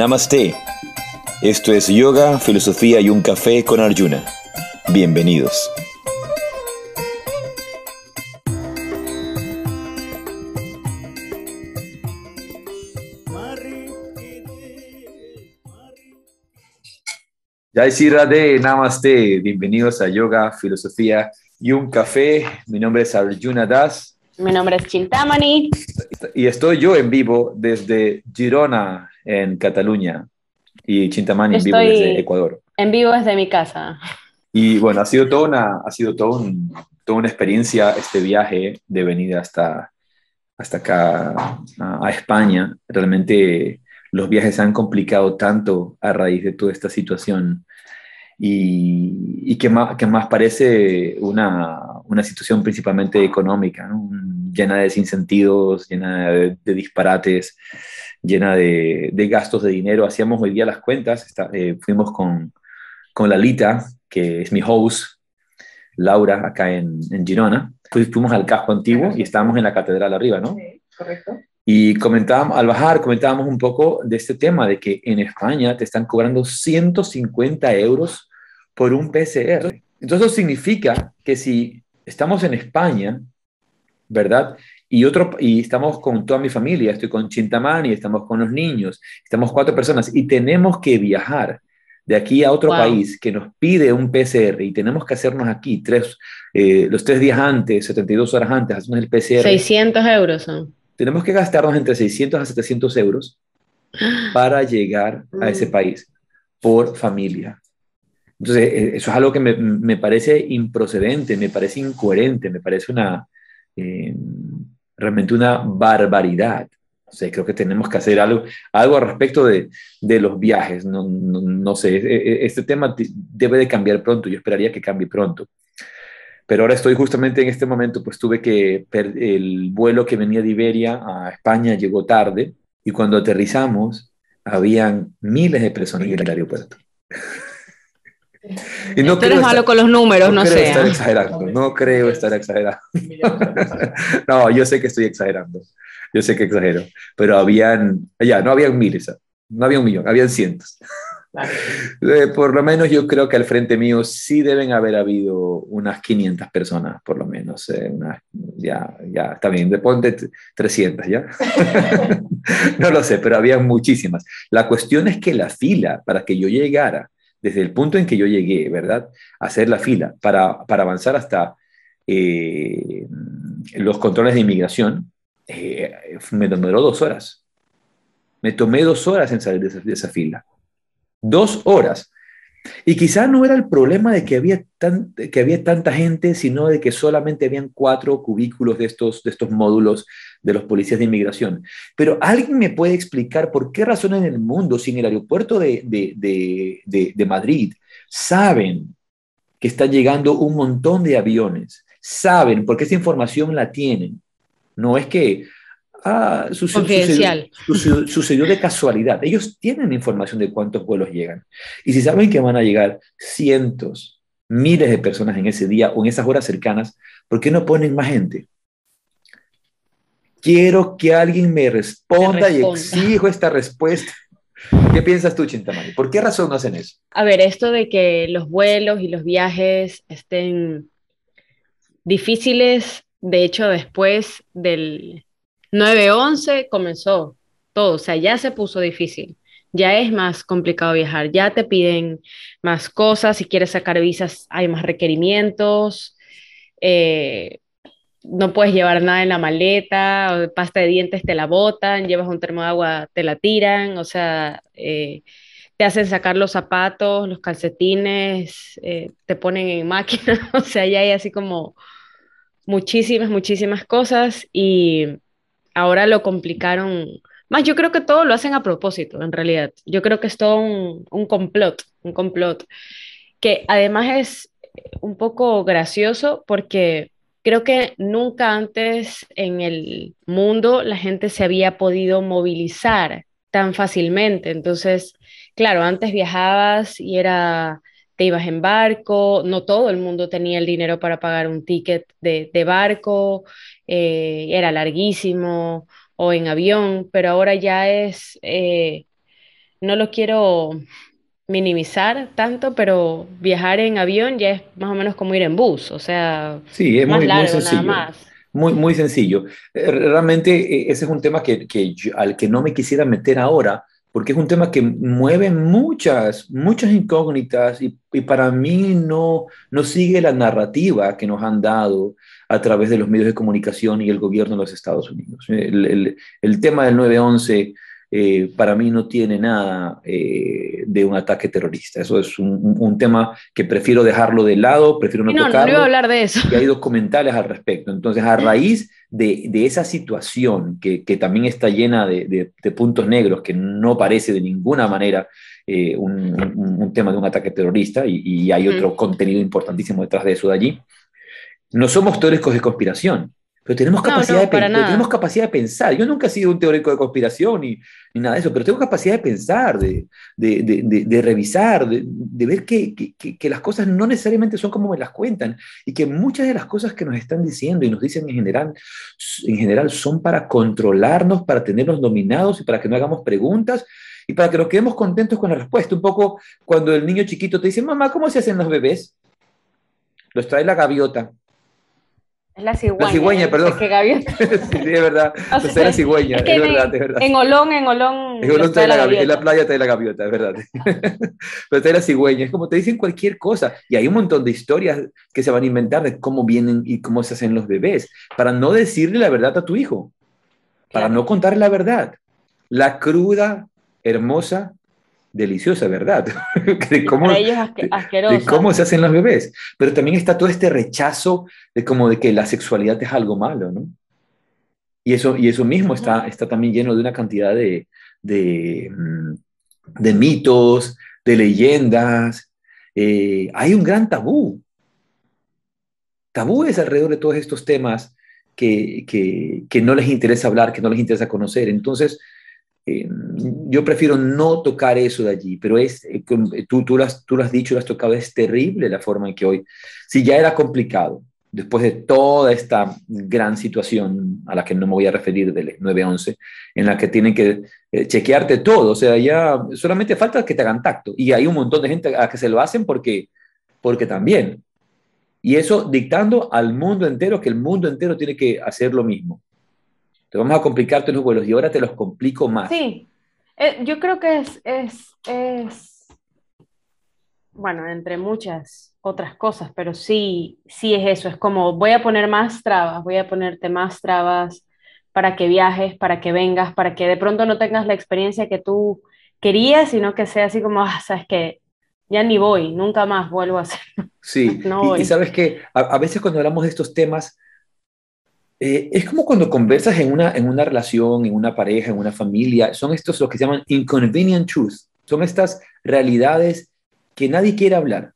Namaste. Esto es Yoga, Filosofía y un Café con Arjuna. Bienvenidos. Jai de Namaste. Bienvenidos a Yoga, Filosofía y un Café. Mi nombre es Arjuna Das. Mi nombre es Chintamani. Y estoy yo en vivo desde Girona, en Cataluña. Y Chintamani en vivo desde Ecuador. En vivo desde mi casa. Y bueno, ha sido toda una, ha sido todo toda una experiencia este viaje de venir hasta, hasta acá a España. Realmente los viajes se han complicado tanto a raíz de toda esta situación y, que, más, que más parece una, una situación principalmente económica, llena de sinsentidos, llena de, disparates, llena de, de, gastos de dinero. Hacíamos hoy día las cuentas, eh, fuimos con, con Lalita, que es mi host, Laura, acá en, en Girona. Fuimos al casco antiguo y estábamos en la catedral arriba, ¿no? Sí, correcto. Y comentábamos, al bajar, comentábamos un poco de este tema, de que en España te están cobrando 150 euros por un PCR. Entonces eso significa que si estamos en España, ¿verdad? Y, otro, y estamos con toda mi familia, estoy con Chintamani, estamos con los niños, estamos cuatro personas y tenemos que viajar de aquí a otro país que nos pide un PCR y tenemos que hacernos aquí tres, eh, los tres días antes, 72 horas antes, hacemos el PCR. 600 euros son tenemos que gastarnos entre 600 a 700 euros para llegar a ese mm. país por familia. Entonces, eh, eso es algo que me, parece improcedente, me parece incoherente, me parece una, eh, realmente una barbaridad. O sea, creo que tenemos que hacer algo, algo al respecto de, de los viajes. No, no, no, sé, e, e, este tema debe de cambiar pronto, yo esperaría que cambie pronto. Pero ahora estoy justamente en este momento, pues tuve que, el vuelo que venía de Iberia a España llegó tarde y cuando aterrizamos habían miles de personas en el aeropuerto. Y no Tú eres malo con los números, no, no creo estar exagerando, no creo estar exagerando. no, yo sé que estoy exagerando, yo sé que exagero, pero habían, ya, no habían miles, no había un millón, habían cientos. Eh, por lo menos yo creo que al frente mío sí deben haber habido unas 500 personas, por lo menos. Eh, ya, ya, está bien, de ponte 300, ¿ya? no lo sé, pero había muchísimas. La cuestión es que la fila para que yo llegara, desde el punto en que yo llegué, ¿verdad? A hacer la fila para, para avanzar hasta eh, los controles de inmigración, me tomó dos horas. Me tomé dos horas en salir de esa fila. Dos horas. Y quizá no era el problema de que había, que había tanta gente, sino de que solamente habían cuatro cubículos de estos, de estos módulos de los policías de inmigración. Pero alguien me puede explicar por qué razón en el mundo, si en el aeropuerto de, de Madrid saben que están llegando un montón de aviones, saben, porque esa información la tienen. No es que Ah, sucedió, sucedió, de casualidad. Ellos tienen información de cuántos vuelos llegan. Y si saben que van a llegar cientos, miles de personas en ese día o en esas horas cercanas, ¿por qué no ponen más gente? Quiero que alguien me responda, y exijo esta respuesta. ¿Qué piensas tú, Chintamani? ¿Por qué razón no hacen eso? A ver, esto de que los vuelos y los viajes estén difíciles, de hecho, después del, 9-11 comenzó todo, o sea, ya se puso difícil, ya es más complicado viajar, ya te piden más cosas, si quieres sacar visas hay más requerimientos, eh, no puedes llevar nada en la maleta, pasta de dientes te la botan, llevas un termo de agua, te la tiran, o sea, eh, te hacen sacar los zapatos, los calcetines, eh, te ponen en máquina, o sea, ya hay así como muchísimas, muchísimas cosas y ahora lo complicaron. Más, yo creo que todo lo hacen a propósito, en realidad. Yo creo que es todo un, un complot, un complot, que además es un poco gracioso porque creo que nunca antes en el mundo la gente se había podido movilizar tan fácilmente. Entonces, claro, antes viajabas y era, te ibas en barco, no todo el mundo tenía el dinero para pagar un ticket de, de barco, eh, era larguísimo o en avión, pero ahora ya es, eh, no lo quiero minimizar tanto, pero viajar en avión ya es más o menos como ir en bus, o sea, sí, es muy, muy sencillo. Muy, muy sencillo. Eh, realmente eh, ese es un tema que, que al que no me quisiera meter ahora, porque es un tema que mueve muchas, muchas incógnitas y, y, para mí no, no sigue la narrativa que nos han dado a través de los medios de comunicación y el gobierno de los Estados Unidos. El, el, el tema del 9-11 eh, para mí no tiene nada eh, de un ataque terrorista. Eso es un, un, tema que prefiero dejarlo de lado, prefiero no, no tocarlo. No, a hablar de eso. Y hay documentales al respecto. Entonces, a raíz de, de esa situación que, que, también está llena de, de, puntos negros, que no parece de ninguna manera eh, un, un, tema de un ataque terrorista, y, y hay otro contenido importantísimo detrás de eso de allí, no somos teóricos de conspiración. Pero tenemos capacidad, de, tenemos capacidad de pensar. Yo nunca he sido un teórico de conspiración ni, ni nada de eso, pero tengo capacidad de pensar, de, de, de revisar, de, ver que, que, que, las cosas no necesariamente son como me las cuentan y que muchas de las cosas que nos están diciendo y nos dicen en general, en general son para controlarnos, para tenernos dominados y para que no hagamos preguntas y para que nos quedemos contentos con la respuesta. Un poco cuando el niño chiquito te dice, mamá, ¿cómo se hacen los bebés? Los trae la gaviota la cigüeña. La cigüeña, perdón. Que gaviota. sí, es verdad. O sea, la cigüeña, es, que es, verdad, es, verdad, En Olón, en Olón. En Olón trae la, gaviota. En la playa trae la gaviota, es verdad. Pero trae la cigüeña. Es como te dicen cualquier cosa. Y hay un montón de historias que se van a inventar de cómo vienen y cómo se hacen los bebés. Para no decirle la verdad a tu hijo. Para claro. no contarle la verdad. La cruda, hermosa deliciosa, ¿verdad? de, cómo, Para ellos asquerosa. de cómo se hacen los bebés. Pero también está todo este rechazo de como de que la sexualidad es algo malo, ¿no? Y eso, y eso mismo está, está también lleno de una cantidad de, de, mm, de mitos, de leyendas. Eh, hay un gran tabú. Tabú es alrededor de todos estos temas que, que, que no les interesa hablar, que no les interesa conocer. Entonces, eh, yo prefiero no tocar eso de allí, pero es, eh, eh, tú, tú, lo has, tú lo has dicho, lo has tocado, es terrible la forma en que hoy, si ya era complicado, después de toda esta gran situación a la que no me voy a referir del 9-11, en la que tienen que chequearte todo, o sea, ya solamente falta que te hagan tacto, y hay un montón de gente a que se lo hacen porque, porque también, y eso dictando al mundo entero que el mundo entero tiene que hacer lo mismo. Te vamos a complicarte los vuelos y ahora te los complico más. Sí, eh, yo creo que es, es, es, bueno, entre muchas otras cosas, pero sí, sí es eso, es como voy a poner más trabas, voy a ponerte más trabas para que viajes, para que vengas, para que de pronto no tengas la experiencia que tú querías, sino que sea así como, ah, sabes que ya ni voy, nunca más vuelvo a hacer. Sí, no y, y, sabes que a, a, veces cuando hablamos de estos temas, eh, es como cuando conversas en una, en una relación, en una pareja, en una familia, son estos lo que se llaman inconvenient truths, son estas realidades que nadie quiere hablar,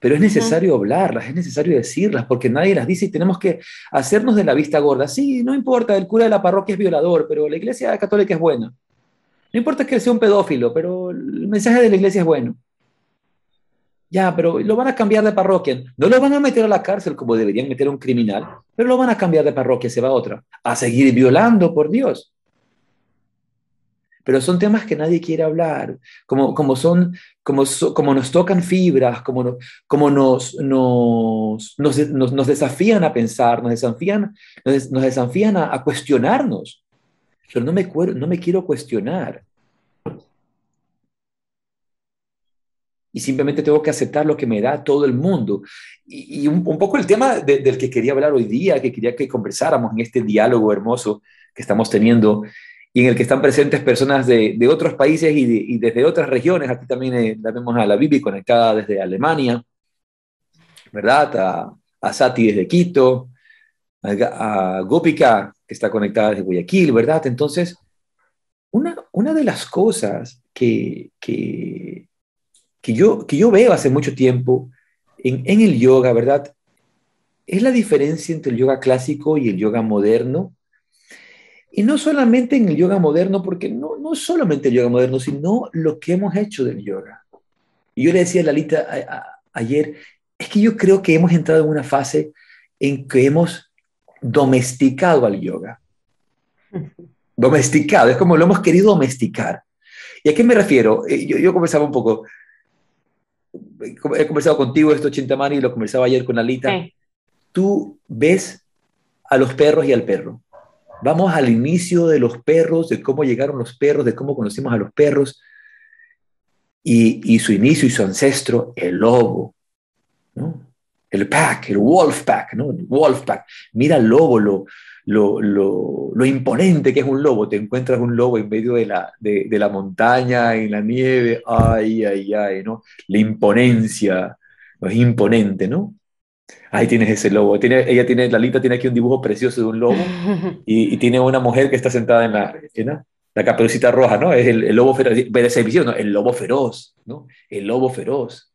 pero es necesario uh -huh. hablarlas, es necesario decirlas, porque nadie las dice y tenemos que hacernos de la vista gorda. Sí, no importa, el cura de la parroquia es violador, pero la iglesia católica es buena. No importa que sea un pedófilo, pero el mensaje de la iglesia es bueno. Ya, pero lo van a cambiar de parroquia. No lo van a meter a la cárcel como deberían meter a un criminal, pero lo van a cambiar de parroquia, se va a otra. A seguir violando, por Dios. Pero son temas que nadie quiere hablar, como, como, son, como, como nos tocan fibras, como, como nos, nos, nos, nos, nos desafían a pensar, nos desafían, nos, desafían a, a, cuestionarnos. Pero no me, no me quiero cuestionar. Y simplemente tengo que aceptar lo que me da todo el mundo. Y, un, poco el tema de, del que quería hablar hoy día, que quería que conversáramos en este diálogo hermoso que estamos teniendo y en el que están presentes personas de, otros países y, de, y, desde otras regiones. Aquí también eh, la vemos a la Bibi conectada desde Alemania, ¿verdad? A, a Sati desde Quito, a, a Gopika que está conectada desde Guayaquil, ¿verdad? Entonces, una, una de las cosas que, que, que yo, que yo veo hace mucho tiempo en, en el yoga, ¿verdad? Es la diferencia entre el yoga clásico y el yoga moderno. Y no solamente en el yoga moderno, porque no, no solamente el yoga moderno, sino lo que hemos hecho del yoga. Y yo le decía a Lalita a, a, ayer, es que yo creo que hemos entrado en una fase en que hemos domesticado al yoga. Domesticado, es como lo hemos querido domesticar. ¿Y a qué me refiero? Eh, yo, yo conversaba un poco, he conversado contigo esto, Chintamani, y lo conversaba ayer con Alita. Tú ves a los perros y al perro. Vamos al inicio de los perros, de cómo llegaron los perros, de cómo conocimos a los perros y, su inicio y su ancestro, el lobo, ¿no? el pack, el wolf pack, ¿no? El wolf pack. Mira el lobo, lo, lo, lo, imponente que es un lobo. Te encuentras un lobo en medio de la, de, de, la montaña, en la nieve, ay, ay, ay, ¿no? La imponencia, es imponente, ¿no? Ahí tienes ese lobo. Tiene, ella tiene, Lalita tiene aquí un dibujo precioso de un lobo y, y tiene una mujer que está sentada en la, en la, caperucita roja, ¿no? Es el, lobo feroz, ¿no? El lobo feroz, ¿no? El lobo feroz.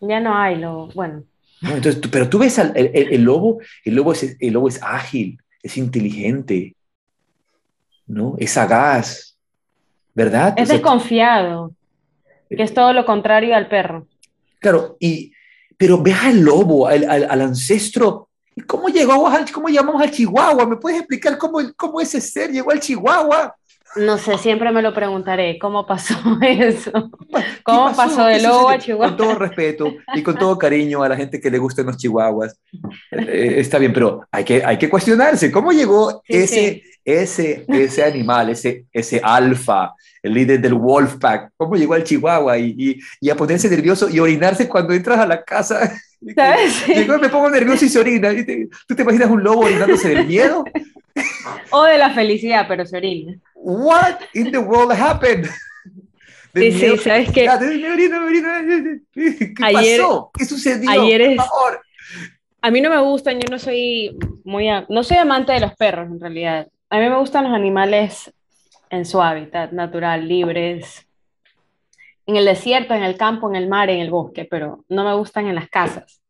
Ya no hay lobo, bueno. entonces, pero tú ves el, el, lobo, el lobo, es, el lobo es ágil, es inteligente, ¿no? Es sagaz, ¿verdad? Es desconfiado, que es todo lo contrario al perro. Claro, y, pero ve al lobo, al, al, ancestro. ¿Cómo llegó cómo llamamos al Chihuahua? ¿Me puedes explicar cómo, cómo ese ser llegó al Chihuahua? No sé, siempre me lo preguntaré. ¿Cómo pasó eso? ¿Cómo pasó, de lobo a Chihuahua? Con todo respeto y con todo cariño a la gente que le gustan los chihuahuas. Eh, está bien, pero hay que, hay que cuestionarse. ¿Cómo llegó ese, ese, ese animal, ese, ese alfa, el líder del Wolfpack? ¿Cómo llegó al Chihuahua y, y, a ponerse nervioso y orinarse cuando entras a la casa? ¿Sabes? me pongo nervioso y se orina. ¿Tú te imaginas un lobo orinándose del miedo? O de la felicidad, pero se orina. What in the world happened? Sí, sí, sabes que. ¿Qué pasó? ¿Qué sucedió? Ayer Por favor. A mí no me gustan, yo no soy muy. No soy amante de los perros, en realidad. A mí me gustan los animales en su hábitat natural, libres. En el desierto, en el campo, en el mar, en el bosque, pero no me gustan en las casas.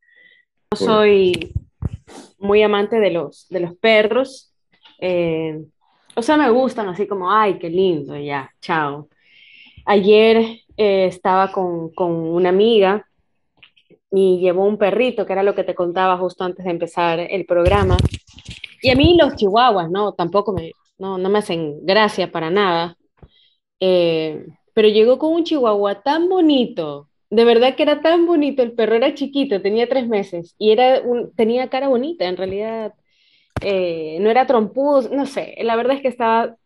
No soy muy amante de los, de los perros. Eh, o sea, me gustan así como, ay, qué lindo, ya, chao. Ayer eh, estaba con, con, una amiga y llevó un perrito, que era lo que te contaba justo antes de empezar el programa. Y a mí los chihuahuas, ¿no? Tampoco me, no, no me hacen gracia para nada. Eh, pero llegó con un chihuahua tan bonito, de verdad que era tan bonito, el perro era chiquito, tenía tres meses y era un, tenía cara bonita, en realidad eh, no era trompudo, no sé, la verdad es que estaba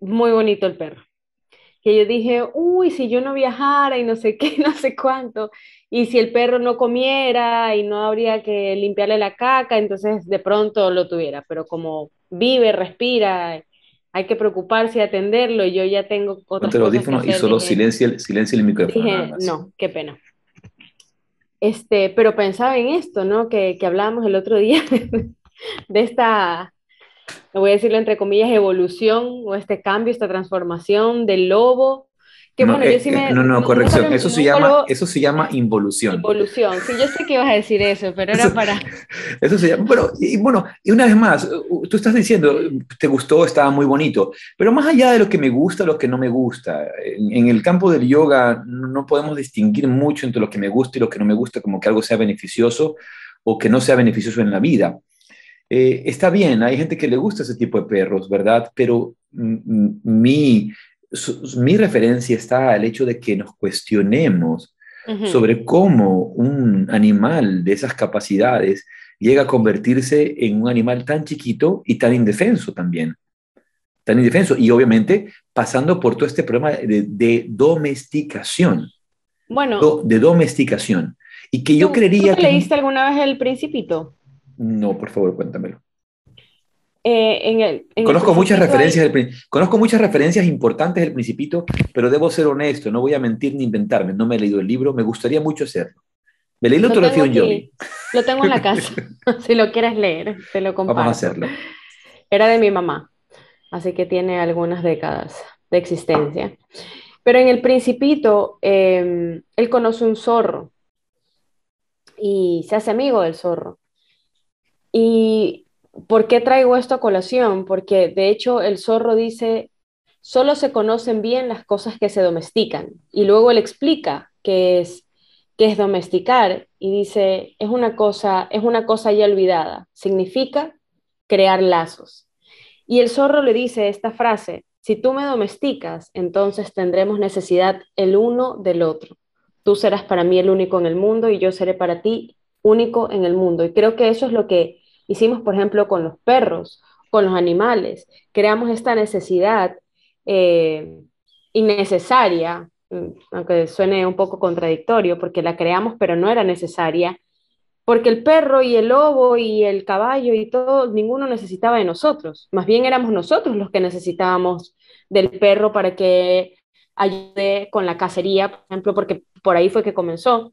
muy bonito el perro. Que yo dije, uy, si yo no viajara y no sé qué, no sé cuánto, y si el perro no comiera y no habría que limpiarle la caca, entonces de pronto lo tuviera, pero como vive, respira, hay que preocuparse y atenderlo, y yo ya tengo otras Ponte audífono y solo silencia, silencia el micrófono. Dije, no, qué pena. Este, pero pensaba en esto, ¿no? Que, que hablábamos el otro día, de esta, voy a decirlo entre comillas, evolución o este cambio, esta transformación del lobo. Que, no, bueno, yo sí eh, me, no, no, corrección. eso, se llama, eso se llama involución. Involución. Sí, yo sé que ibas a decir eso, pero era para. Eso se llama. Bueno y, bueno, y una vez más, tú estás diciendo, te gustó, estaba muy bonito, pero más allá de lo que me gusta, lo que no me gusta, en, en el campo del yoga no podemos distinguir mucho entre lo que me gusta y lo que no me gusta, como que algo sea beneficioso o que no sea beneficioso en la vida. Eh, está bien, hay gente que le gusta ese tipo de perros, ¿verdad? Pero mi, mi referencia está al hecho de que nos cuestionemos sobre cómo un animal de esas capacidades llega a convertirse en un animal tan chiquito y tan indefenso también. Tan indefenso. Y obviamente pasando por todo este problema de, domesticación. Bueno. de domesticación. Y que yo creería ¿tú leíste alguna vez el Principito? No, por favor, cuéntamelo. Eh, conozco, muchas referencias conozco muchas referencias importantes del Principito, pero debo ser honesto, no voy a mentir ni inventarme. No me he leído el libro, me gustaría mucho hacerlo. Me leí la autografía Yogi. Lo tengo en la casa, si lo quieres leer, te lo comparto. Vamos a hacerlo. Era de mi mamá, así que tiene algunas décadas de existencia. Pero en el Principito, em, él conoce un zorro y se hace amigo del zorro. ¿Y por qué traigo esto a colación? Porque de hecho el zorro dice, solo se conocen bien las cosas que se domestican. Y luego él explica qué es, qué es domesticar y dice, es una cosa, es una cosa ya olvidada. Significa crear lazos. Y el zorro le dice esta frase, si tú me domesticas, entonces tendremos necesidad el uno del otro. Tú serás para mí el único en el mundo y yo seré para ti único en el mundo. Y creo que eso es lo que hicimos, por ejemplo, con los perros, con los animales. Creamos esta necesidad eh, innecesaria, mm, aunque suene un poco contradictorio, porque la creamos, pero no era necesaria, porque el perro y el lobo y el caballo y todo, ninguno necesitaba de nosotros. Más bien éramos nosotros los que necesitábamos del perro para que ayude con la cacería, por ejemplo, porque por ahí fue que comenzó.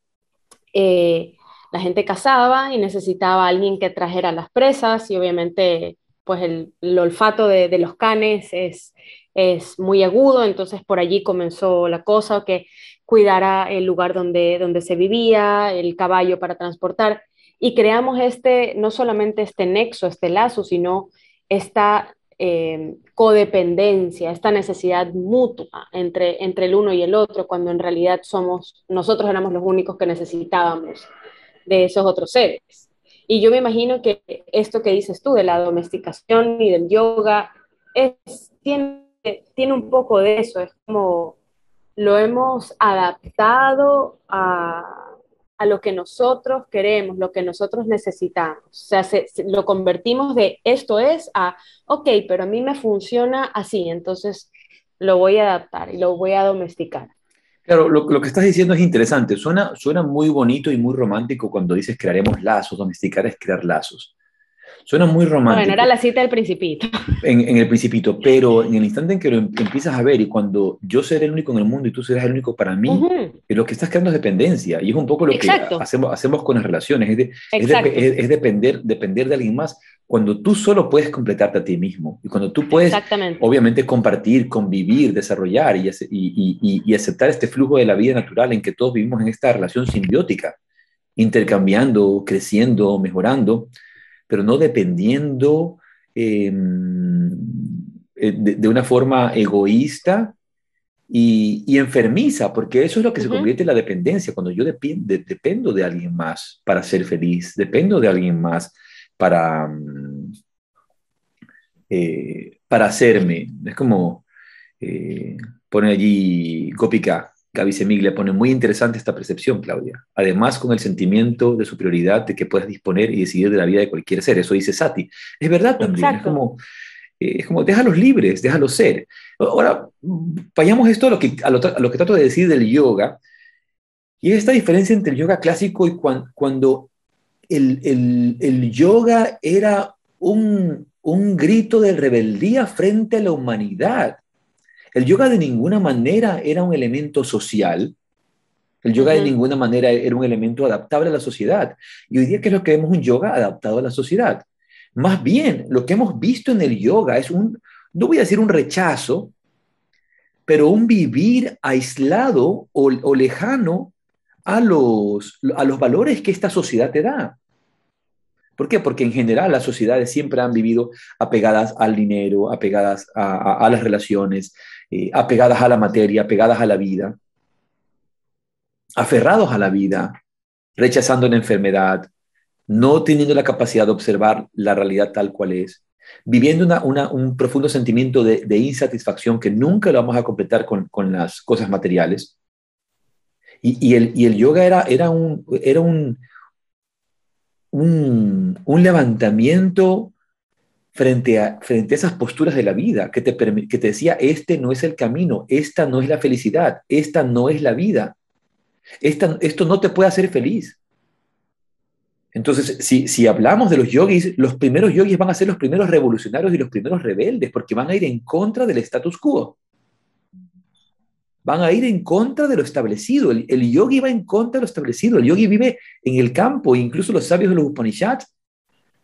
Eh, la gente cazaba y necesitaba a alguien que trajera las presas y obviamente pues el, olfato de, los canes es, es muy agudo, entonces por allí comenzó la cosa, que cuidara el lugar donde, donde se vivía, el caballo para transportar, y creamos este, no solamente este nexo, este lazo, sino esta eh, codependencia, esta necesidad mutua entre, entre el uno y el otro, cuando en realidad somos, nosotros éramos los únicos que necesitábamos de esos otros seres. Y yo me imagino que esto que dices tú de la domesticación y del yoga es, tiene, tiene un poco de eso, es como lo hemos adaptado a, a lo que nosotros queremos, lo que nosotros necesitamos. O sea, lo convertimos de esto es a, ok, pero a mí me funciona así, entonces lo voy a adaptar y lo voy a domesticar. Claro, lo, que estás diciendo es interesante. Suena, suena muy bonito y muy romántico cuando dices crearemos lazos, domesticar es crear lazos. Suena muy romántico. Bueno, era la cita del principito. En, el principito, pero en el instante en que lo em, empiezas a ver y cuando yo seré el único en el mundo y tú serás el único para mí, lo que estás creando es dependencia y es un poco lo que hacemos, hacemos con las relaciones, es, es, depender, depender de alguien más cuando tú solo puedes completarte a ti mismo y cuando tú puedes obviamente compartir, convivir, desarrollar y, y, y, aceptar este flujo de la vida natural en que todos vivimos en esta relación simbiótica, intercambiando, creciendo, mejorando, pero no dependiendo em, eh, de, una forma egoísta y, enfermiza, porque eso es lo que se convierte en la dependencia, cuando yo dependo de alguien más para ser feliz, dependo de alguien más para, mm, eh, para hacerme. Es como eh, pone allí Gopika, Gaby le pone muy interesante esta percepción, Claudia. Además, con el sentimiento de superioridad de que puedes disponer y decidir de la vida de cualquier ser. Eso dice Sati. Es verdad también. Es como, eh, es como, déjalos libres, déjalos ser. Ahora, vayamos esto a lo, que, a lo, que trato de decir del yoga. Y es esta diferencia entre el yoga clásico y cuando el, el, el, yoga era un, un grito de rebeldía frente a la humanidad el yoga de ninguna manera era un elemento social. El yoga de ninguna manera era un elemento adaptable a la sociedad. Y hoy día, ¿qué es lo que vemos? Un yoga adaptado a la sociedad. Más bien, lo que hemos visto en el yoga es un, no voy a decir un rechazo, pero un vivir aislado o, lejano a los, a los valores que esta sociedad te da. ¿Por qué? Porque en general las sociedades siempre han vivido apegadas al dinero, apegadas a las relaciones, eh, apegadas a la materia, apegadas a la vida, aferrados a la vida, rechazando la enfermedad, no teniendo la capacidad de observar la realidad tal cual es, viviendo un profundo sentimiento de, insatisfacción que nunca lo vamos a completar con, las cosas materiales. Y, el, yoga era, un levantamiento frente a, frente a esas posturas de la vida que te, que te decía, este no es el camino, esta no es la felicidad, esta no es la vida, esta, esto no te puede hacer feliz. Entonces, si, si hablamos de los yogis, los primeros yogis van a ser los primeros revolucionarios y los primeros rebeldes, porque van a ir en contra del status quo. Van a ir en contra de lo establecido. El, el yogi va en contra de lo establecido. El yogi vive en el campo, incluso los sabios de los Upanishads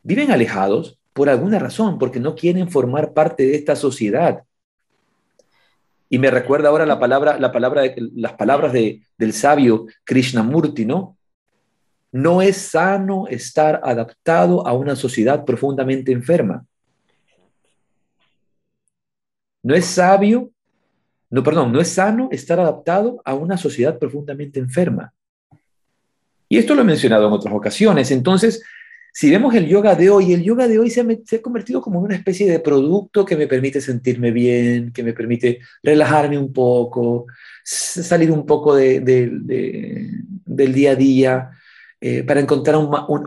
viven alejados, por alguna razón, porque no quieren formar parte de esta sociedad. Y me recuerda ahora la palabra, la palabra, las palabras de, del sabio Krishnamurti, ¿no? No es sano estar adaptado a una sociedad profundamente enferma. No es sabio, no, perdón, no es sano estar adaptado a una sociedad profundamente enferma. Y esto lo he mencionado en otras ocasiones. Entonces, si vemos el yoga de hoy, el yoga de hoy se ha, convertido como una especie de producto que me permite sentirme bien, que me permite relajarme un poco, salir un poco de, del día a día, eh, para, encontrar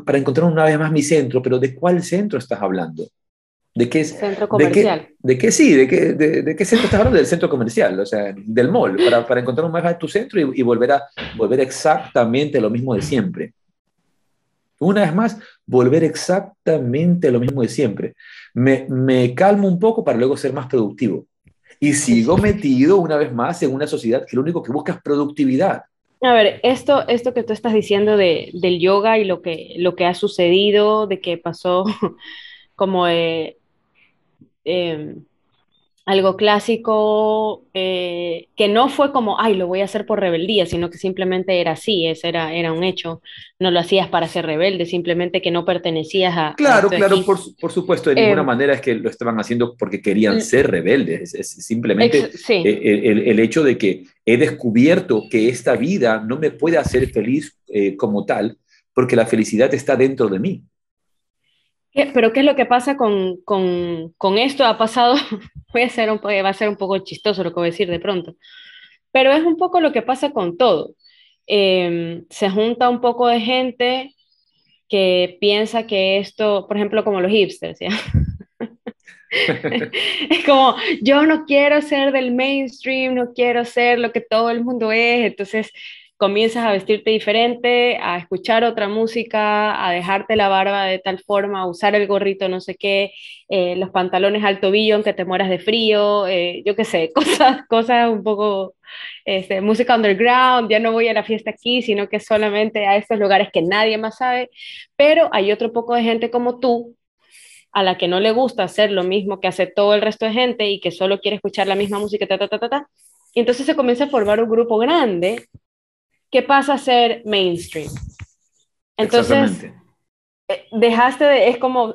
para encontrar una vez más mi centro. Pero ¿de cuál centro estás hablando? ¿De qué centro comercial? De qué, sí? ¿De qué, de, qué centro estás hablando? Del centro comercial, o sea, del mall, para, para encontrar un más de tu centro y, y, volver a volver exactamente lo mismo de siempre. Una vez más, volver exactamente lo mismo de siempre. Me, me calmo un poco para luego ser más productivo. Y sigo metido una vez más en una sociedad que lo único que busca es productividad. A ver, esto, esto que tú estás diciendo de, del yoga y lo que, lo que ha sucedido, de que pasó como eh, algo clásico eh, que no fue como, ay, lo voy a hacer por rebeldía, sino que simplemente era así, ese era, era un hecho. No lo hacías para ser rebelde, simplemente que no pertenecías a... Claro, claro, por, por, supuesto, de ninguna em, manera es que lo estaban haciendo porque querían ser rebeldes, es, simplemente el, el, hecho de que he descubierto que esta vida no me puede hacer feliz eh, como tal, porque la felicidad está dentro de mí. Pero ¿qué es lo que pasa con, con, con esto? Ha pasado, voy a ser un, va a ser un poco chistoso lo que voy a decir de pronto, pero es un poco lo que pasa con todo. Em, se junta un poco de gente que piensa que esto, por ejemplo, como los hipsters, ¿ya? es como, yo no quiero ser del mainstream, no quiero ser lo que todo el mundo es, entonces comienzas a vestirte diferente, a escuchar otra música, a dejarte la barba de tal forma, a usar el gorrito no sé qué, eh, los pantalones al tobillo aunque te mueras de frío, eh, yo qué sé, cosas, cosas un poco, este, música underground, ya no voy a la fiesta aquí, sino que solamente a estos lugares que nadie más sabe, pero hay otro poco de gente como tú a la que no le gusta hacer lo mismo que hace todo el resto de gente y que solo quiere escuchar la misma música, ta, ta, ta, ta, ta. Y entonces se comienza a formar un grupo grande ¿qué pasa a ser mainstream. Entonces, eh, dejaste de, es como,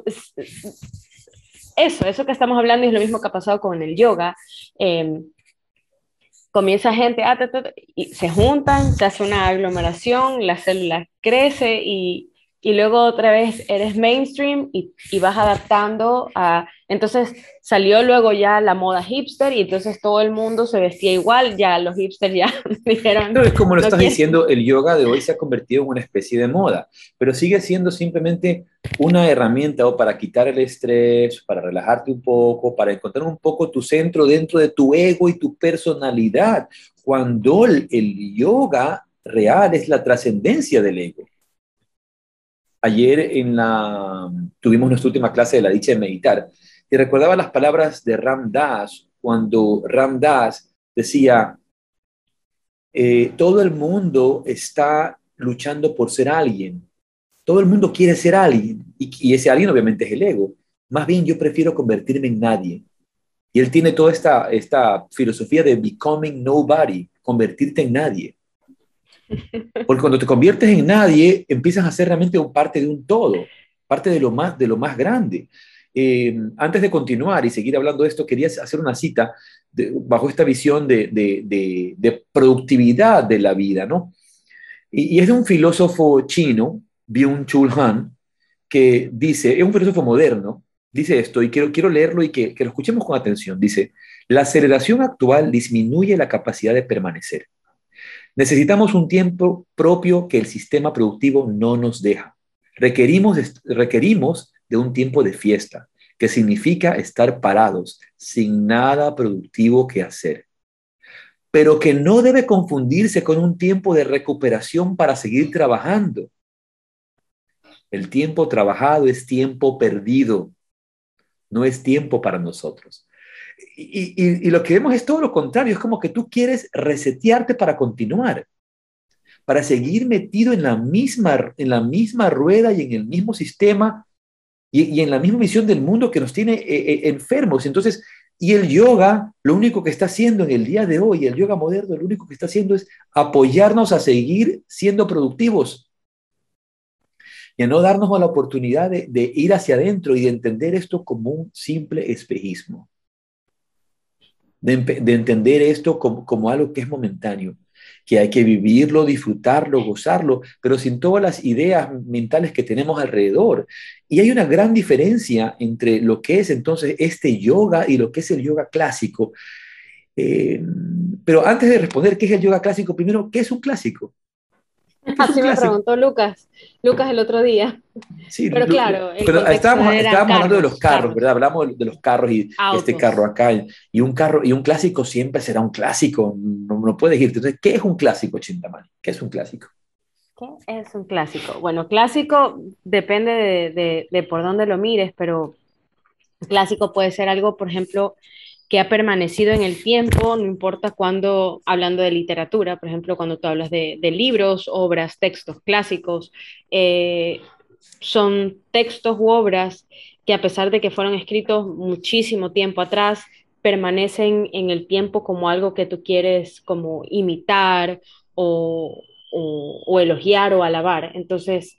eso, eso que estamos hablando es lo mismo que ha pasado con el yoga. Em, comienza gente, ah, y se juntan, se hace una aglomeración, la célula crece y, y luego otra vez eres mainstream y, y, vas adaptando a... Entonces salió luego ya la moda hipster y entonces todo el mundo se vestía igual, ya los hipsters ya dijeron... No, es como lo estás diciendo, el yoga de hoy se ha convertido en una especie de moda, pero sigue siendo simplemente una herramienta o para quitar el estrés, para relajarte un poco, para encontrar un poco tu centro dentro de tu ego y tu personalidad, cuando el, el yoga real es la trascendencia del ego Ayer en la, tuvimos nuestra última clase de la dicha de meditar y recordaba las palabras de Ram Das cuando Ram Das decía, eh, todo el mundo está luchando por ser alguien, todo el mundo quiere ser alguien y, y ese alguien obviamente es el ego. Más bien yo prefiero convertirme en nadie. Y él tiene toda esta, esta filosofía de becoming nobody, convertirte en nadie. Porque cuando te conviertes en nadie, empiezas a ser realmente parte de un todo, parte de lo más, de lo más grande. Eh, antes de continuar y seguir hablando de esto, quería hacer una cita bajo esta visión de, de, productividad de la vida, ¿no? Y, es de un filósofo chino, Byung-Chul Han, que dice, es un filósofo moderno, dice esto, y quiero, quiero leerlo y que, que lo escuchemos con atención. Dice, la aceleración actual disminuye la capacidad de permanecer Necesitamos un tiempo propio que el sistema productivo no nos deja. Requerimos, requerimos de un tiempo de fiesta, que significa estar parados, sin nada productivo que hacer, pero que no debe confundirse con un tiempo de recuperación para seguir trabajando. El tiempo trabajado es tiempo perdido, no es tiempo para nosotros. Y, lo que vemos es todo lo contrario, es como que tú quieres resetearte para continuar, para seguir metido en la misma, en la misma rueda y en el mismo sistema y, en la misma visión del mundo que nos tiene eh, eh, enfermos. Entonces, y el yoga, lo único que está haciendo en el día de hoy, el yoga moderno, lo único que está haciendo es apoyarnos a seguir siendo productivos y a no darnos la oportunidad de ir hacia adentro y de entender esto como un simple espejismo de, entender esto como, algo que es momentáneo. que hay que vivirlo, disfrutarlo, gozarlo, pero sin todas las ideas mentales que tenemos alrededor. Y hay una gran diferencia entre lo que es entonces este yoga y lo que es el yoga clásico. Eh, pero antes de responder qué es el yoga clásico, primero, ¿qué es un clásico? Así me preguntó Lucas, Lucas el otro día. Sí, pero claro. Pero estábamos, estábamos hablando de los carros, ¿verdad? Hablamos de los carros y este carro acá. Y un carro y un clásico siempre será un clásico, no, no puedes irte. Entonces, ¿qué es un clásico, Chintamani? ¿Qué es un clásico? ¿Qué es un clásico? Bueno, clásico depende de, de, de por dónde lo mires, pero clásico puede ser algo, por ejemplo, que ha permanecido en el tiempo, no importa cuándo, hablando de literatura, por ejemplo, cuando tú hablas de, libros, obras, textos clásicos, eh, son textos u obras que a pesar de que fueron escritos muchísimo tiempo atrás, permanecen en el tiempo como algo que tú quieres como imitar o, elogiar o alabar. Entonces,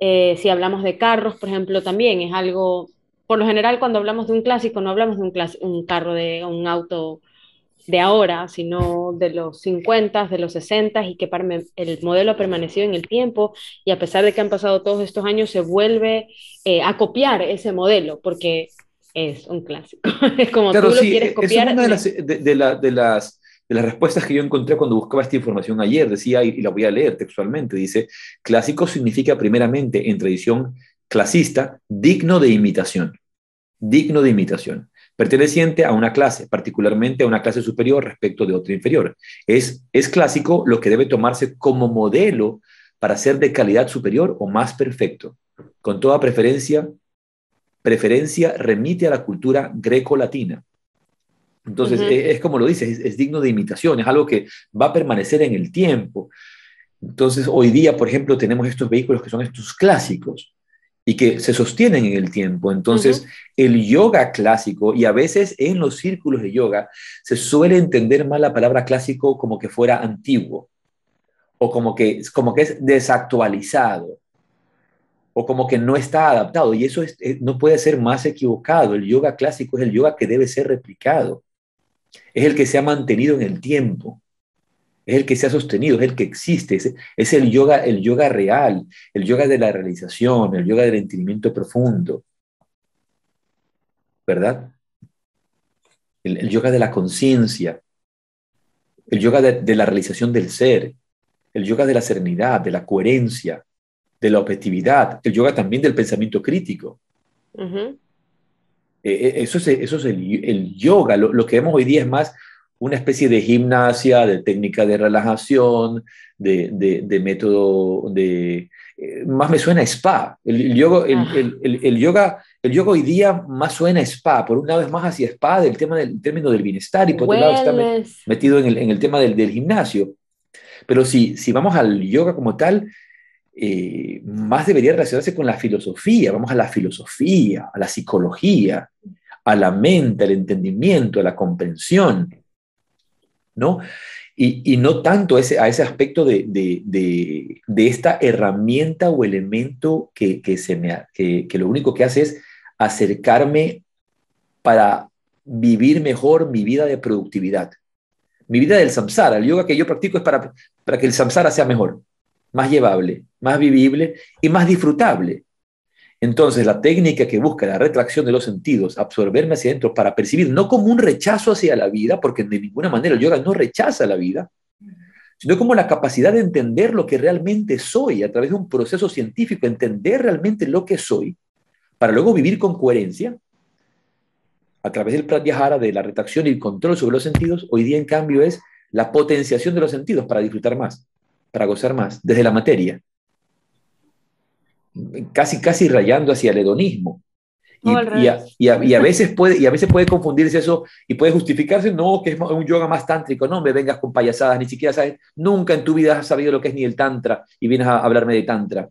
eh, si hablamos de carros, por ejemplo, también es algo por lo general cuando hablamos de un clásico no hablamos de un, un carro, de un auto de ahora, sino de los 50, de los 60 y que el modelo ha permanecido en el tiempo y a pesar de que han pasado todos estos años se vuelve eh, a copiar ese modelo porque es un clásico. es como tú lo quieres copiar. Es una de las, de, las, de, las, respuestas que yo encontré cuando buscaba esta información ayer. Decía, y la voy a leer textualmente, dice, clásico significa primeramente en tradición clasista, digno de imitación, digno de imitación, perteneciente a una clase, particularmente a una clase superior respecto de otra inferior. Es, es clásico lo que debe tomarse como modelo para ser de calidad superior o más perfecto. Con toda preferencia, preferencia remite a la cultura greco-latina. Entonces, es, como lo dice, es, es, digno de imitación, es algo que va a permanecer en el tiempo. Entonces, hoy día, por ejemplo, tenemos estos vehículos que son estos clásicos, y que se sostienen en el tiempo. Entonces, el yoga clásico, y a veces en los círculos de yoga, se suele entender mal la palabra clásico como que fuera antiguo, o como que, como que es desactualizado, o como que no está adaptado. Y eso eh, no puede ser más equivocado. El yoga clásico es el yoga que debe ser replicado. Es el que se ha mantenido en el tiempo es el que se ha sostenido, es el que existe, es, el, yoga, el yoga real, el yoga de la realización, el yoga del entendimiento profundo. ¿Verdad? El, yoga de la conciencia, el yoga de, la realización del ser, el yoga de la serenidad, de la coherencia, de la objetividad, el yoga también del pensamiento crítico. Eh, eh, eso es, eso es el, yoga. Lo, lo, que vemos hoy día es más una especie de gimnasia, de técnica de relajación, de, método de... Eh, más me suena a spa. El, yoga, el, yoga, el yoga hoy día más suena a spa. Por un lado es más hacia spa del tema del término del bienestar y por otro lado está metido en el, tema del, gimnasio. Pero si, si vamos al yoga como tal, eh, más debería relacionarse con la filosofía. Vamos a la filosofía, a la psicología, a la mente, al entendimiento, a la comprensión. ¿No? Y, no tanto ese, a ese aspecto de, esta herramienta o elemento que, se me, que, lo único que hace es acercarme para vivir mejor mi vida de productividad. Mi vida del samsara, el yoga que yo practico es para, para que el samsara sea mejor, más llevable, más vivible y más disfrutable. Entonces, la técnica que busca la retracción de los sentidos, absorberme hacia adentro para percibir, no como un rechazo hacia la vida, porque de ninguna manera el yoga no rechaza la vida, sino como la capacidad de entender lo que realmente soy a través de un proceso científico, entender realmente lo que soy, para luego vivir con coherencia, a través del pratyahara, de la retracción y el control sobre los sentidos, hoy día en cambio es la potenciación de los sentidos para disfrutar más, para gozar más, desde la materia casi, casi rayando hacia el hedonismo. Y, a, veces puede, y a veces puede confundirse eso y puede justificarse, no, que es un yoga más tántrico, no me vengas con payasadas, ni siquiera sabes, nunca en tu vida has sabido lo que es ni el tantra y vienes a hablarme de tantra.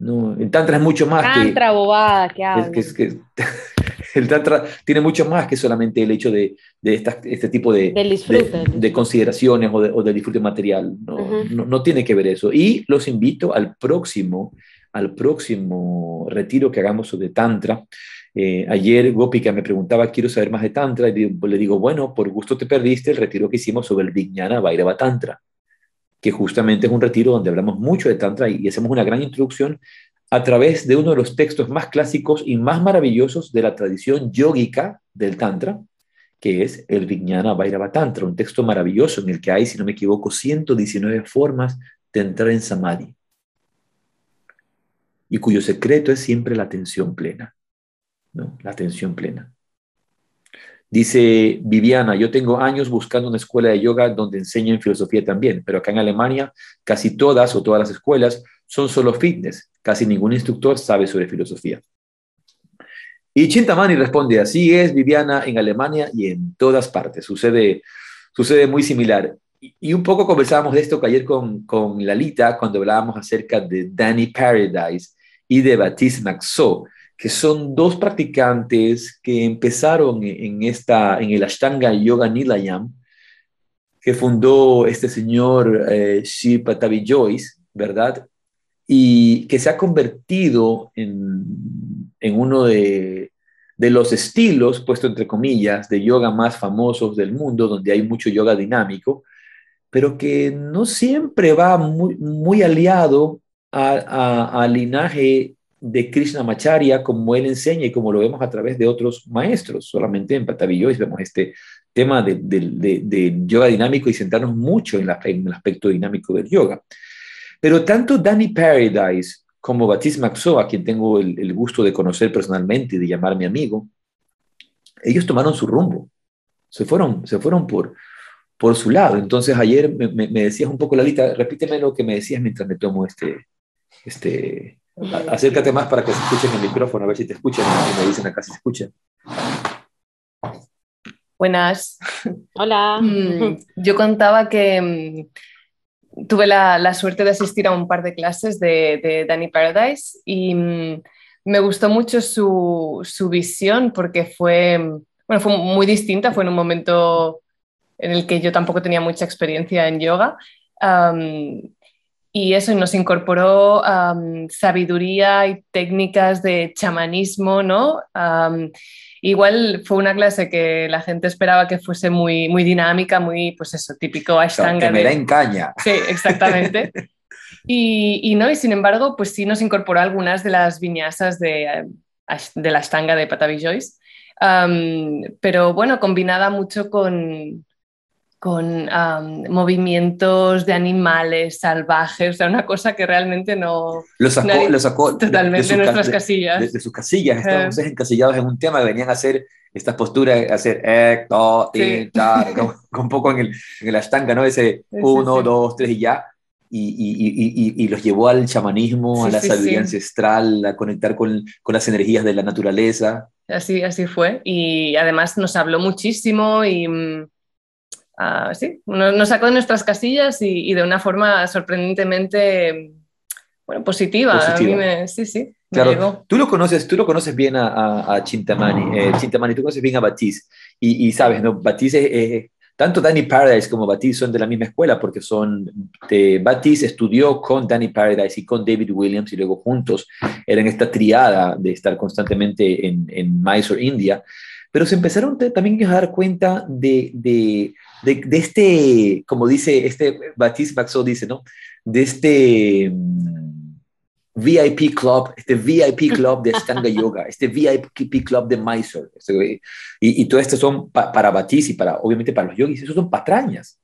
No, el tantra es mucho más que... Tantra bobada, que, que, el tantra tiene mucho más que solamente el hecho de, de este tipo de, de, consideraciones o, o del disfrute material. No, no, no, tiene que ver eso. Y los invito al próximo al próximo retiro que hagamos sobre Tantra. Eh, ayer Gopika me preguntaba, quiero saber más de Tantra, y le digo, bueno, por gusto te perdiste el retiro que hicimos sobre el Vijnana Vairava Tantra. que justamente es un retiro donde hablamos mucho de Tantra y hacemos una gran introducción a través de uno de los textos más clásicos y más maravillosos de la tradición yógica del Tantra, que es el Vijnana Bhairava Tantra, un texto maravilloso en el que hay, si no me equivoco, 119 formas de entrar en Samadhi y cuyo secreto es siempre la atención plena, ¿no? La atención plena. Dice Viviana, yo tengo años buscando una escuela de yoga donde enseñen filosofía también, pero acá en Alemania casi todas o todas las escuelas son solo fitness, casi ningún instructor sabe sobre filosofía. Y Chintamani responde, así es Viviana en Alemania y en todas partes, sucede, sucede muy similar. Y, un poco conversábamos de esto ayer con, con Lalita cuando hablábamos acerca de Danny Paradise y de Baptiste Maxo que son dos practicantes que empezaron en, esta, en el Ashtanga Yoga Nilayam, que fundó este señor eh, Patavi Joyce, ¿verdad? Y que se ha convertido en, en uno de, de, los estilos, puesto entre comillas, de yoga más famosos del mundo, donde hay mucho yoga dinámico, pero que no siempre va muy, muy aliado al linaje de Krishna Krishnamacharya como él enseña y como lo vemos a través de otros maestros. Solamente en Patavillois vemos este tema de, yoga dinámico y centrarnos mucho en, el aspecto dinámico del yoga. Pero tanto Danny Paradise como Baptiste Maxo, a quien tengo el, gusto de conocer personalmente y de llamar mi amigo, ellos tomaron su rumbo, se fueron, se fueron por, por su lado. Entonces ayer me, decías un poco, Lalita, repíteme lo que me decías mientras me tomo este, este, Acércate más para que se escuchen el micrófono, a ver si te escuchan. Y me dicen acá si se escuchan. Buenas. Hola. Mm, yo contaba que mm, tuve la, suerte de asistir a un par de clases de, de Danny Paradise y mm, me gustó mucho su, visión porque fue, bueno, fue muy distinta, fue en un momento en el que yo tampoco tenía mucha experiencia en yoga y eso nos incorporó sabiduría y técnicas de chamanismo, ¿no? igual fue una clase que la gente esperaba que fuese muy, muy dinámica, muy, pues eso, típico Ashtanga. que me da en caña. Sí, exactamente. y, no, y sin embargo, pues sí nos incorporó algunas de las viñasas de, de la Ashtanga de Patavi Joyce. pero bueno, combinada mucho con, con movimientos de animales salvajes, o sea, una cosa que realmente no... Lo sacó, totalmente de, nuestras casillas. De, sus casillas, estábamos encasillados en un tema, venían a hacer estas posturas, a hacer eh, to, un poco en el, en el ashtanga, ¿no? Ese uno, dos, tres y ya. Y, y, y, y, los llevó al chamanismo, a la sabiduría ancestral, a conectar con, con, las energías de la naturaleza. Así, así fue. Y además nos habló muchísimo y sí, nos, sacó de nuestras casillas y, de una forma sorprendentemente bueno, positiva. sí, sí. Claro, tú lo conoces, tú lo conoces bien a, a, Chintamani, eh, Chintamani, tú conoces bien a Batiz y, sabes, ¿no? Batiz es, tanto Danny Paradise como Batiz son de la misma escuela porque son, Batiz estudió con Danny Paradise y con David Williams y luego juntos eran esta triada de estar constantemente en, en Mysore, India, pero se empezaron también a dar cuenta de, de de, este, como dice este Baptiste Maxo dice, ¿no? De este mm, VIP Club, este VIP Club de Ashtanga Yoga, este VIP Club de Mysore. Este, y, y todo esto son para Baptiste y para, obviamente, para los yogis, eso son patrañas.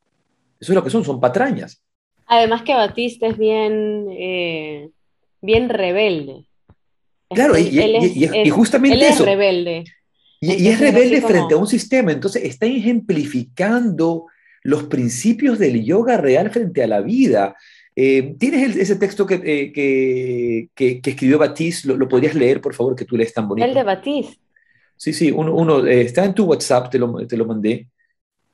Eso es lo que son, son patrañas. Además que Batista es bien, eh, bien rebelde. Claro, y, y, justamente él es rebelde. Y, es rebelde frente a un sistema, entonces está ejemplificando los principios del yoga real frente a la vida. Eh, ¿Tienes ese texto que, eh, que, que, escribió Batiste? ¿Lo, podrías leer, por favor, que tú lees tan bonito? El de Batiste. Sí, sí, uno, uno eh, está en tu WhatsApp, te lo, te lo mandé.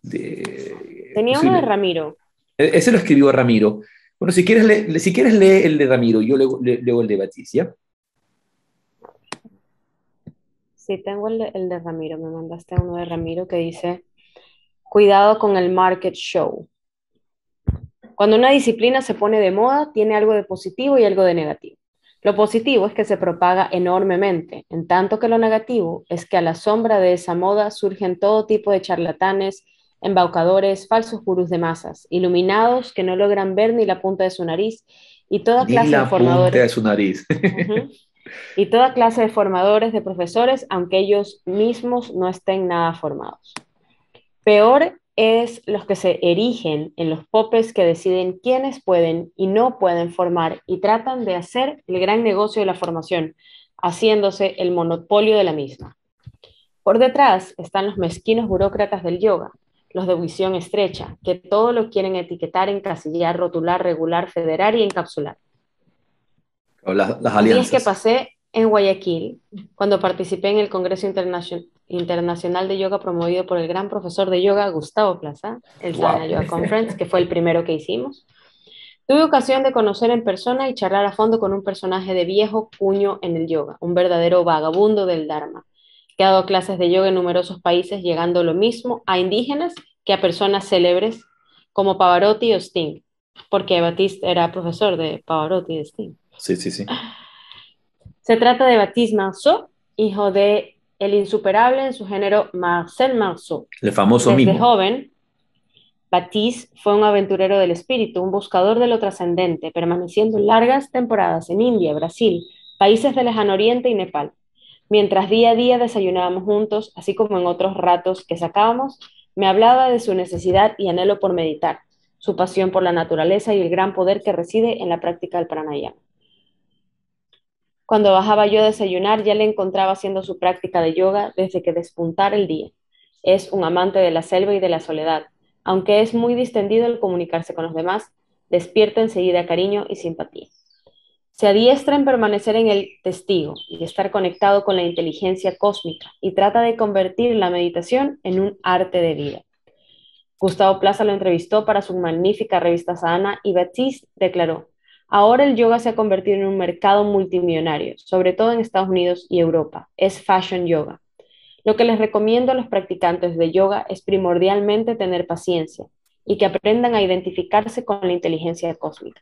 Tenía uno de Ramiro. E, ese lo escribió Ramiro. Bueno, si quieres, si quieres lee el de Ramiro, yo leo, leo el de Batiste, ¿ya? Sí, tengo el de, Ramiro, me mandaste uno de Ramiro que dice, cuidado con el market show. Cuando una disciplina se pone de moda, tiene algo de positivo y algo de negativo. Lo positivo es que se propaga enormemente, en tanto que lo negativo es que a la sombra de esa moda surgen todo tipo de charlatanes embaucadores, falsos gurús de masas, iluminados que no logran ver ni la punta de su nariz y toda clase de formadores. de su nariz. Y toda clase de formadores de profesores, aunque ellos mismos no estén nada formados. Peor es los que se erigen en los popes que deciden quiénes pueden y no pueden formar y tratan de hacer el gran negocio de la formación, haciéndose el monopolio de la misma. Por detrás están los mezquinos burócratas del yoga, los de visión estrecha, que todo lo quieren etiquetar, encasillar, rotular, regular, federar y encapsular. Las, las alianzas. que pasé en Guayaquil, cuando participé en el Congreso Internacional de Yoga promovido por el gran profesor de yoga Gustavo Plaza, el wow. Yoga Conference, que fue el primero que hicimos. Tuve ocasión de conocer en persona y charlar a fondo con un personaje de viejo puño en el yoga, un verdadero vagabundo del Dharma, que ha dado clases de yoga en numerosos países, llegando lo mismo a indígenas que a personas célebres como Pavarotti o Sting, porque Batiste era profesor de Pavarotti y de Sting. Sí, sí, sí. Se trata de Baptiste Marceau, hijo de el insuperable en su género Marcel Marceau. El famoso Desde mimo. joven, Baptiste fue un aventurero del espíritu, un buscador de lo trascendente, permaneciendo largas temporadas en India, Brasil, países del lejano oriente y Nepal. Mientras día a día desayunábamos juntos, así como en otros ratos que sacábamos, me hablaba de su necesidad y anhelo por meditar, su pasión por la naturaleza y el gran poder que reside en la práctica del pranayama. Cuando bajaba yo a desayunar ya le encontraba haciendo su práctica de yoga desde que despuntara el día. Es un amante de la selva y de la soledad. Aunque es muy distendido al comunicarse con los demás, despierta enseguida cariño y simpatía. Se adiestra en permanecer en el testigo y estar conectado con la inteligencia cósmica y trata de convertir la meditación en un arte de vida. Gustavo Plaza lo entrevistó para su magnífica revista Sana y Baptiste declaró, ahora el yoga se ha convertido en un mercado multimillonario, sobre todo en Estados Unidos y Europa. Es fashion yoga. Lo que les recomiendo a los practicantes de yoga es primordialmente tener paciencia y que aprendan a identificarse con la inteligencia cósmica.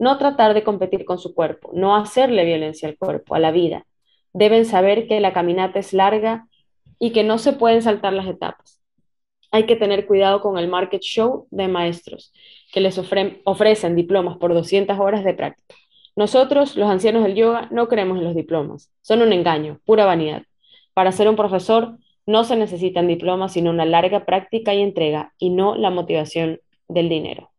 No tratar de competir con su cuerpo, no hacerle violencia al cuerpo, a la vida. Deben saber que la caminata es larga y que no se pueden saltar las etapas. Hay que tener cuidado con el market show de maestros que les ofre ofrecen diplomas por 200 horas de práctica. Nosotros, los ancianos del yoga, no creemos en los diplomas. Son un engaño, pura vanidad. Para ser un profesor no se necesitan diplomas, sino una larga práctica y entrega, y no la motivación del dinero.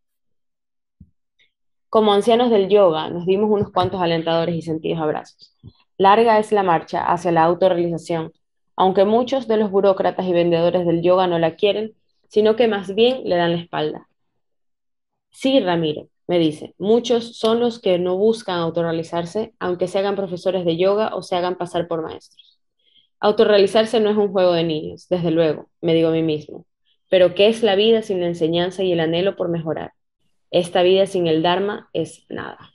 Como ancianos del yoga, nos dimos unos cuantos alentadores y sentidos abrazos. Larga es la marcha hacia la autorrealización, aunque muchos de los burócratas y vendedores del yoga no la quieren, sino que más bien le dan la espalda. Sí, Ramiro, me dice, muchos son los que no buscan autorrealizarse, aunque se hagan profesores de yoga o se hagan pasar por maestros. Autorrealizarse no es un juego de niños, desde luego, me digo a mí mismo, pero ¿qué es la vida sin la enseñanza y el anhelo por mejorar? Esta vida sin el Dharma es nada.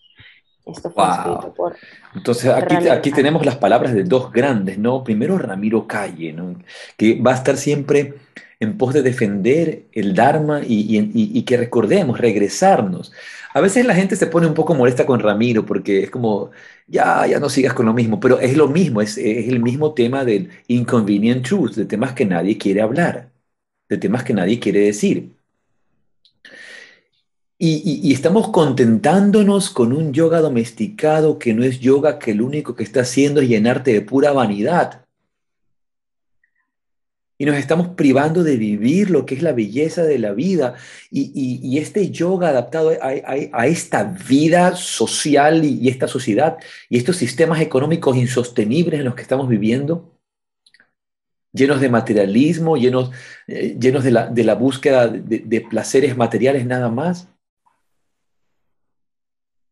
Esto fue Wow. escrito por... Entonces aquí, Ramiro aquí Calle. tenemos las palabras de dos grandes, ¿no? Primero Ramiro Calle, ¿no? Que va a estar siempre en pos de defender el Dharma y, y- y- y que recordemos, regresarnos. A veces la gente se pone un poco molesta con Ramiro porque es como, ya, ya no sigas con lo mismo, pero es lo mismo, es, es el mismo tema del inconvenient truth, de temas que nadie quiere hablar, de temas que nadie quiere decir. Y, estamos contentándonos con un yoga domesticado que no es yoga, que lo único que está haciendo es llenarte de pura vanidad. Y nos estamos privando de vivir lo que es la belleza de la vida. Y, este yoga adaptado a, esta vida social y, esta sociedad y estos sistemas económicos insostenibles en los que estamos viviendo, llenos de materialismo, llenos, eh, llenos de la, búsqueda de placeres materiales nada más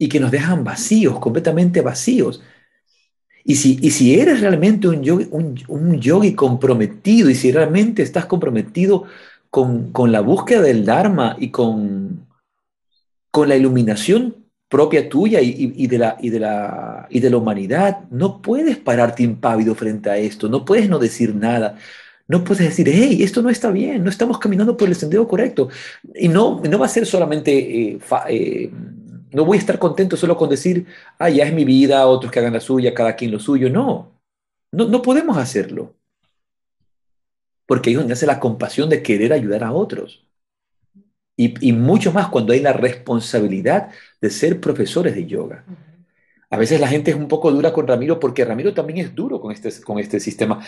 y que nos dejan vacíos, completamente vacíos. Y si, y si eres realmente un yogi, un, un comprometido, y si realmente estás comprometido con, con la búsqueda del Dharma y con, con la iluminación propia tuya y, y- de la, y, de la, y de la humanidad, no puedes pararte impávido frente a esto, no puedes no decir nada. No puedes decir, hey, esto no está bien, no estamos caminando por el sendero correcto. Y no, no va a ser solamente, eh, eh, no voy a estar contento solo con decir, ah, ya es mi vida, otros que hagan la suya, cada quien lo suyo. No, no, no podemos hacerlo. porque ahí es donde nace la compasión de querer ayudar a otros. Y, y, mucho más cuando hay la responsabilidad de ser profesores de yoga. A veces la gente es un poco dura con Ramiro porque Ramiro también es duro con este, con este sistema.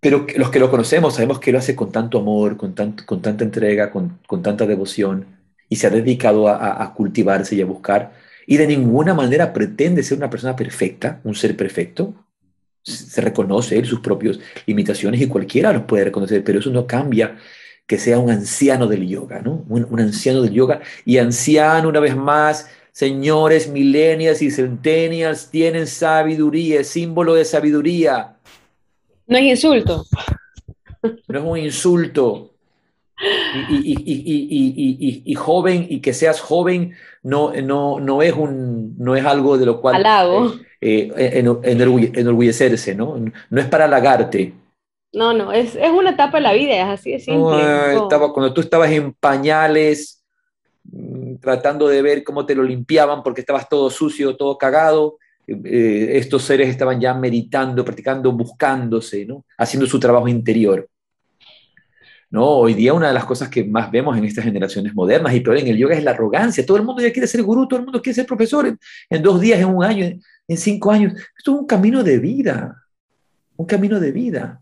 Pero los que lo conocemos sabemos que lo hace con tanto amor, con, tanto, con tanta entrega, con, con tanta devoción y se ha dedicado a, a, cultivarse y a buscar. Y de ninguna manera pretende ser una persona perfecta, un ser perfecto. Se reconoce él sus propias limitaciones y cualquiera los puede reconocer, pero eso no cambia que sea un anciano del yoga, ¿no? Un, un anciano del yoga. Y anciano, una vez más, Señores, millennials y centennials tienen sabiduría, es símbolo de sabiduría. No es insulto. No es un insulto. Y, joven, y que seas joven, no, no, no, es, un, no es algo de lo cual. Eh, eh enorgullecerse, ¿no? No es para halagarte. No, no, es, es una etapa de la vida, es así de simple. estaba, cuando tú estabas en pañales, tratando de ver cómo te lo limpiaban porque estabas todo sucio, todo cagado. Eh, estos seres estaban ya meditando, practicando, buscándose, ¿no? haciendo su trabajo interior. ¿No? Hoy día una de las cosas que más vemos en estas generaciones modernas y peor en el yoga es la arrogancia. Todo el mundo ya quiere ser gurú, todo el mundo quiere ser profesor en, dos días, en un año, en, cinco años. Esto es un camino de vida, un camino de vida.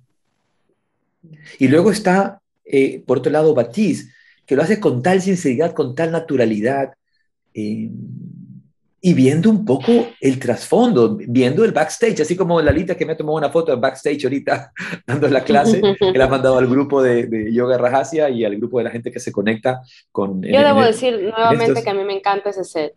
Y luego está, eh, por otro lado, Batiz, que lo hace con tal sinceridad, con tal naturalidad, eh, y viendo un poco el trasfondo, viendo el backstage, así como Lalita que me tomado una foto de backstage ahorita dando la clase, que la ha mandado al grupo de, Yoga Rajasia y al grupo de la gente que se conecta con... Yo debo decir nuevamente que a mí me encanta ese set.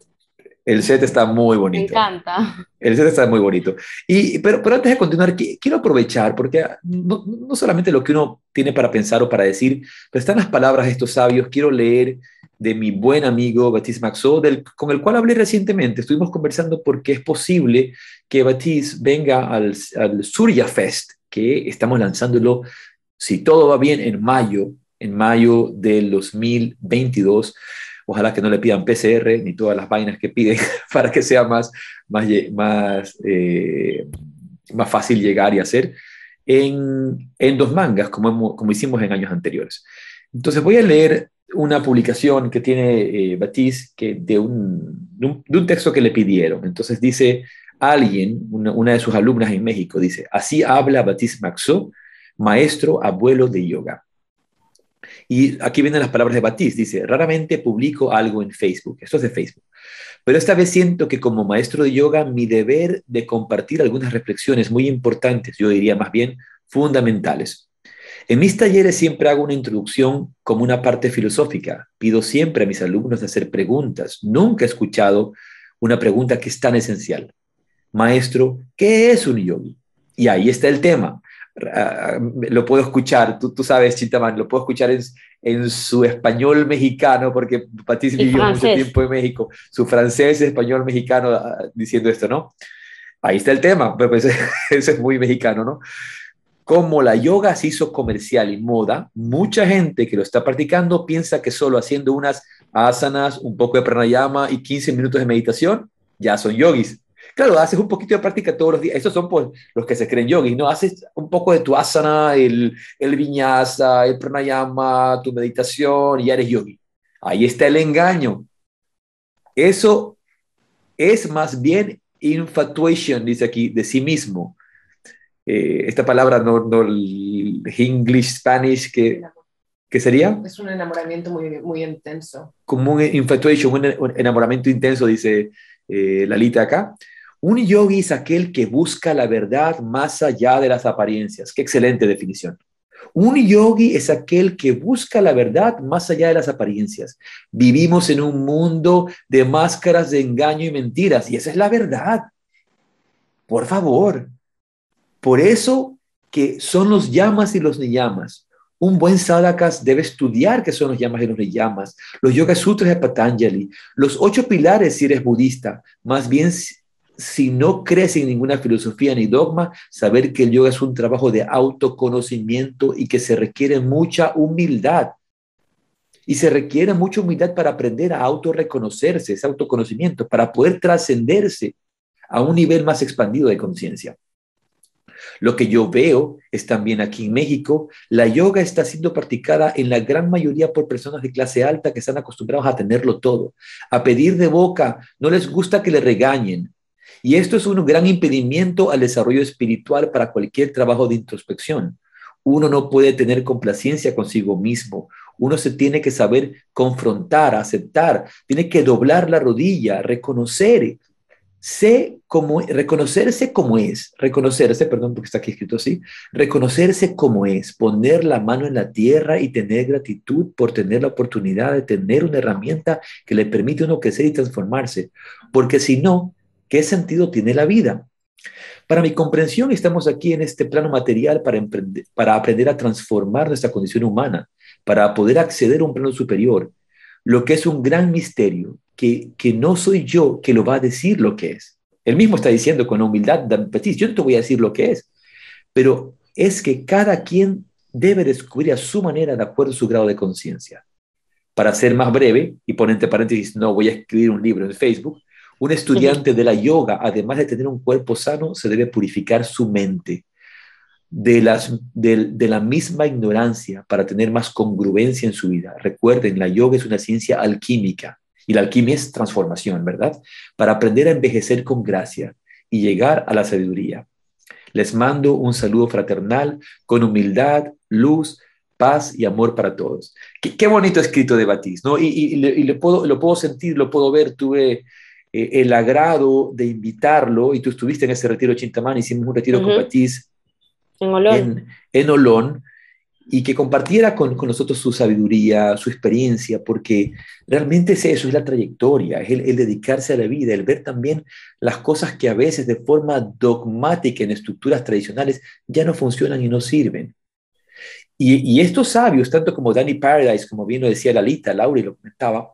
El set está muy bonito. Me encanta. El set está muy bonito. Y, pero, pero antes de continuar, quiero aprovechar, porque no, no, solamente lo que uno tiene para pensar o para decir, pero están las palabras de estos sabios. Quiero leer de mi buen amigo Baptiste Maxo, con el cual hablé recientemente. Estuvimos conversando porque es posible que Baptiste venga al, al Surya Fest, que estamos lanzándolo, si todo va bien, en mayo, en mayo del 2022 Ojalá que no le pidan PCR ni todas las vainas que piden para que sea más, más, más, eh, más fácil llegar y hacer en, en dos mangas, como, como hicimos en años anteriores. Entonces voy a leer una publicación que tiene eh, Batiz que de, un, de, un, texto que le pidieron. Entonces dice alguien, una, una, de sus alumnas en México, dice, así habla Batiz Maxo, maestro abuelo de yoga. Y aquí vienen las palabras de Batiste. Dice, raramente publico algo en Facebook. Esto es de Facebook. Pero esta vez siento que como maestro de yoga, mi deber de compartir algunas reflexiones muy importantes, yo diría más bien fundamentales. En mis talleres siempre hago una introducción como una parte filosófica. Pido siempre a mis alumnos de hacer preguntas. Nunca he escuchado una pregunta que es tan esencial. Maestro, ¿qué es un yogi? Y ahí está el tema. Ah, lo puedo escuchar, tú, tú sabes, Chintamán, lo puedo escuchar en, en su español mexicano, porque Patricia vivió mucho tiempo en México, su francés, español, mexicano, ah, diciendo esto, ¿no? Ahí está el tema, pues, eso es muy mexicano, ¿no? Como la yoga se hizo comercial y moda, mucha gente que lo está practicando piensa que solo haciendo unas asanas, un poco de pranayama y 15 minutos de meditación, ya son yogis. Claro, haces un poquito de práctica todos los días. Esos son pues, los que se creen yogis, ¿no? Haces un poco de tu asana, el, el el pranayama, tu meditación y ya eres yogi. Ahí está el engaño. Eso es más bien infatuation, dice aquí, de sí mismo. Eh, esta palabra, no, no el English, Spanish, que, ¿qué sería? Es un enamoramiento muy, muy intenso. Como un infatuation, un enamoramiento intenso, dice eh, Lalita acá. Un yogi es aquel que busca la verdad más allá de las apariencias. Qué excelente definición. Un yogi es aquel que busca la verdad más allá de las apariencias. Vivimos en un mundo de máscaras de engaño y mentiras, y esa es la verdad. Por favor. Por eso que son los llamas y los niyamas. Un buen sadakas debe estudiar qué son los llamas y los niyamas, los yoga sutras de Patanjali, los ocho pilares si eres budista. Más bien si no crees en ninguna filosofía ni dogma, saber que el yoga es un trabajo de autoconocimiento y que se requiere mucha humildad. Y se requiere mucha humildad para aprender a autorreconocerse, ese autoconocimiento, para poder trascenderse a un nivel más expandido de conciencia. Lo que yo veo es también aquí en México, la yoga está siendo practicada en la gran mayoría por personas de clase alta que están acostumbrados a tenerlo todo, a pedir de boca, no les gusta que le regañen. Y esto es un gran impedimento al desarrollo espiritual para cualquier trabajo de introspección. Uno no puede tener complacencia consigo mismo. Uno se tiene que saber confrontar, aceptar, tiene que doblar la rodilla, reconocer sé cómo, reconocerse como es, reconocerse, perdón porque está aquí escrito así, reconocerse como es, poner la mano en la tierra y tener gratitud por tener la oportunidad de tener una herramienta que le permite a uno crecer y transformarse, porque si no, ¿qué sentido tiene la vida? Para mi comprensión, estamos aquí en este plano material para, para aprender a transformar nuestra condición humana, para poder acceder a un plano superior, lo que es un gran misterio que, no soy yo que lo va a decir lo que es. Él mismo está diciendo con humildad, yo no te voy a decir lo que es, pero es que cada quien debe descubrir a su manera de acuerdo a su grado de conciencia. Para ser más breve, y por entre paréntesis, no voy a escribir un libro en Facebook, un estudiante de la yoga, además de tener un cuerpo sano, se debe purificar su mente de, las, de, de, la misma ignorancia para tener más congruencia en su vida. Recuerden, la yoga es una ciencia alquímica. Y la alquimia es transformación, ¿verdad? Para aprender a envejecer con gracia y llegar a la sabiduría. Les mando un saludo fraternal con humildad, luz, paz y amor para todos. Qué, bonito escrito de Batiz, ¿no? Y, le, puedo, lo puedo sentir, lo puedo ver. Tuve eh, el agrado de invitarlo y tú estuviste en ese retiro Chintamán, hicimos un retiro con Batiz en Olón. en Olón y que compartiera con, nosotros su sabiduría, su experiencia, porque realmente es eso, es la trayectoria, es el, dedicarse a la vida, el ver también las cosas que a veces de forma dogmática en estructuras tradicionales ya no funcionan y no sirven. Y, estos sabios, tanto como Danny Paradise, como bien lo decía Lalita, Laura y lo comentaba,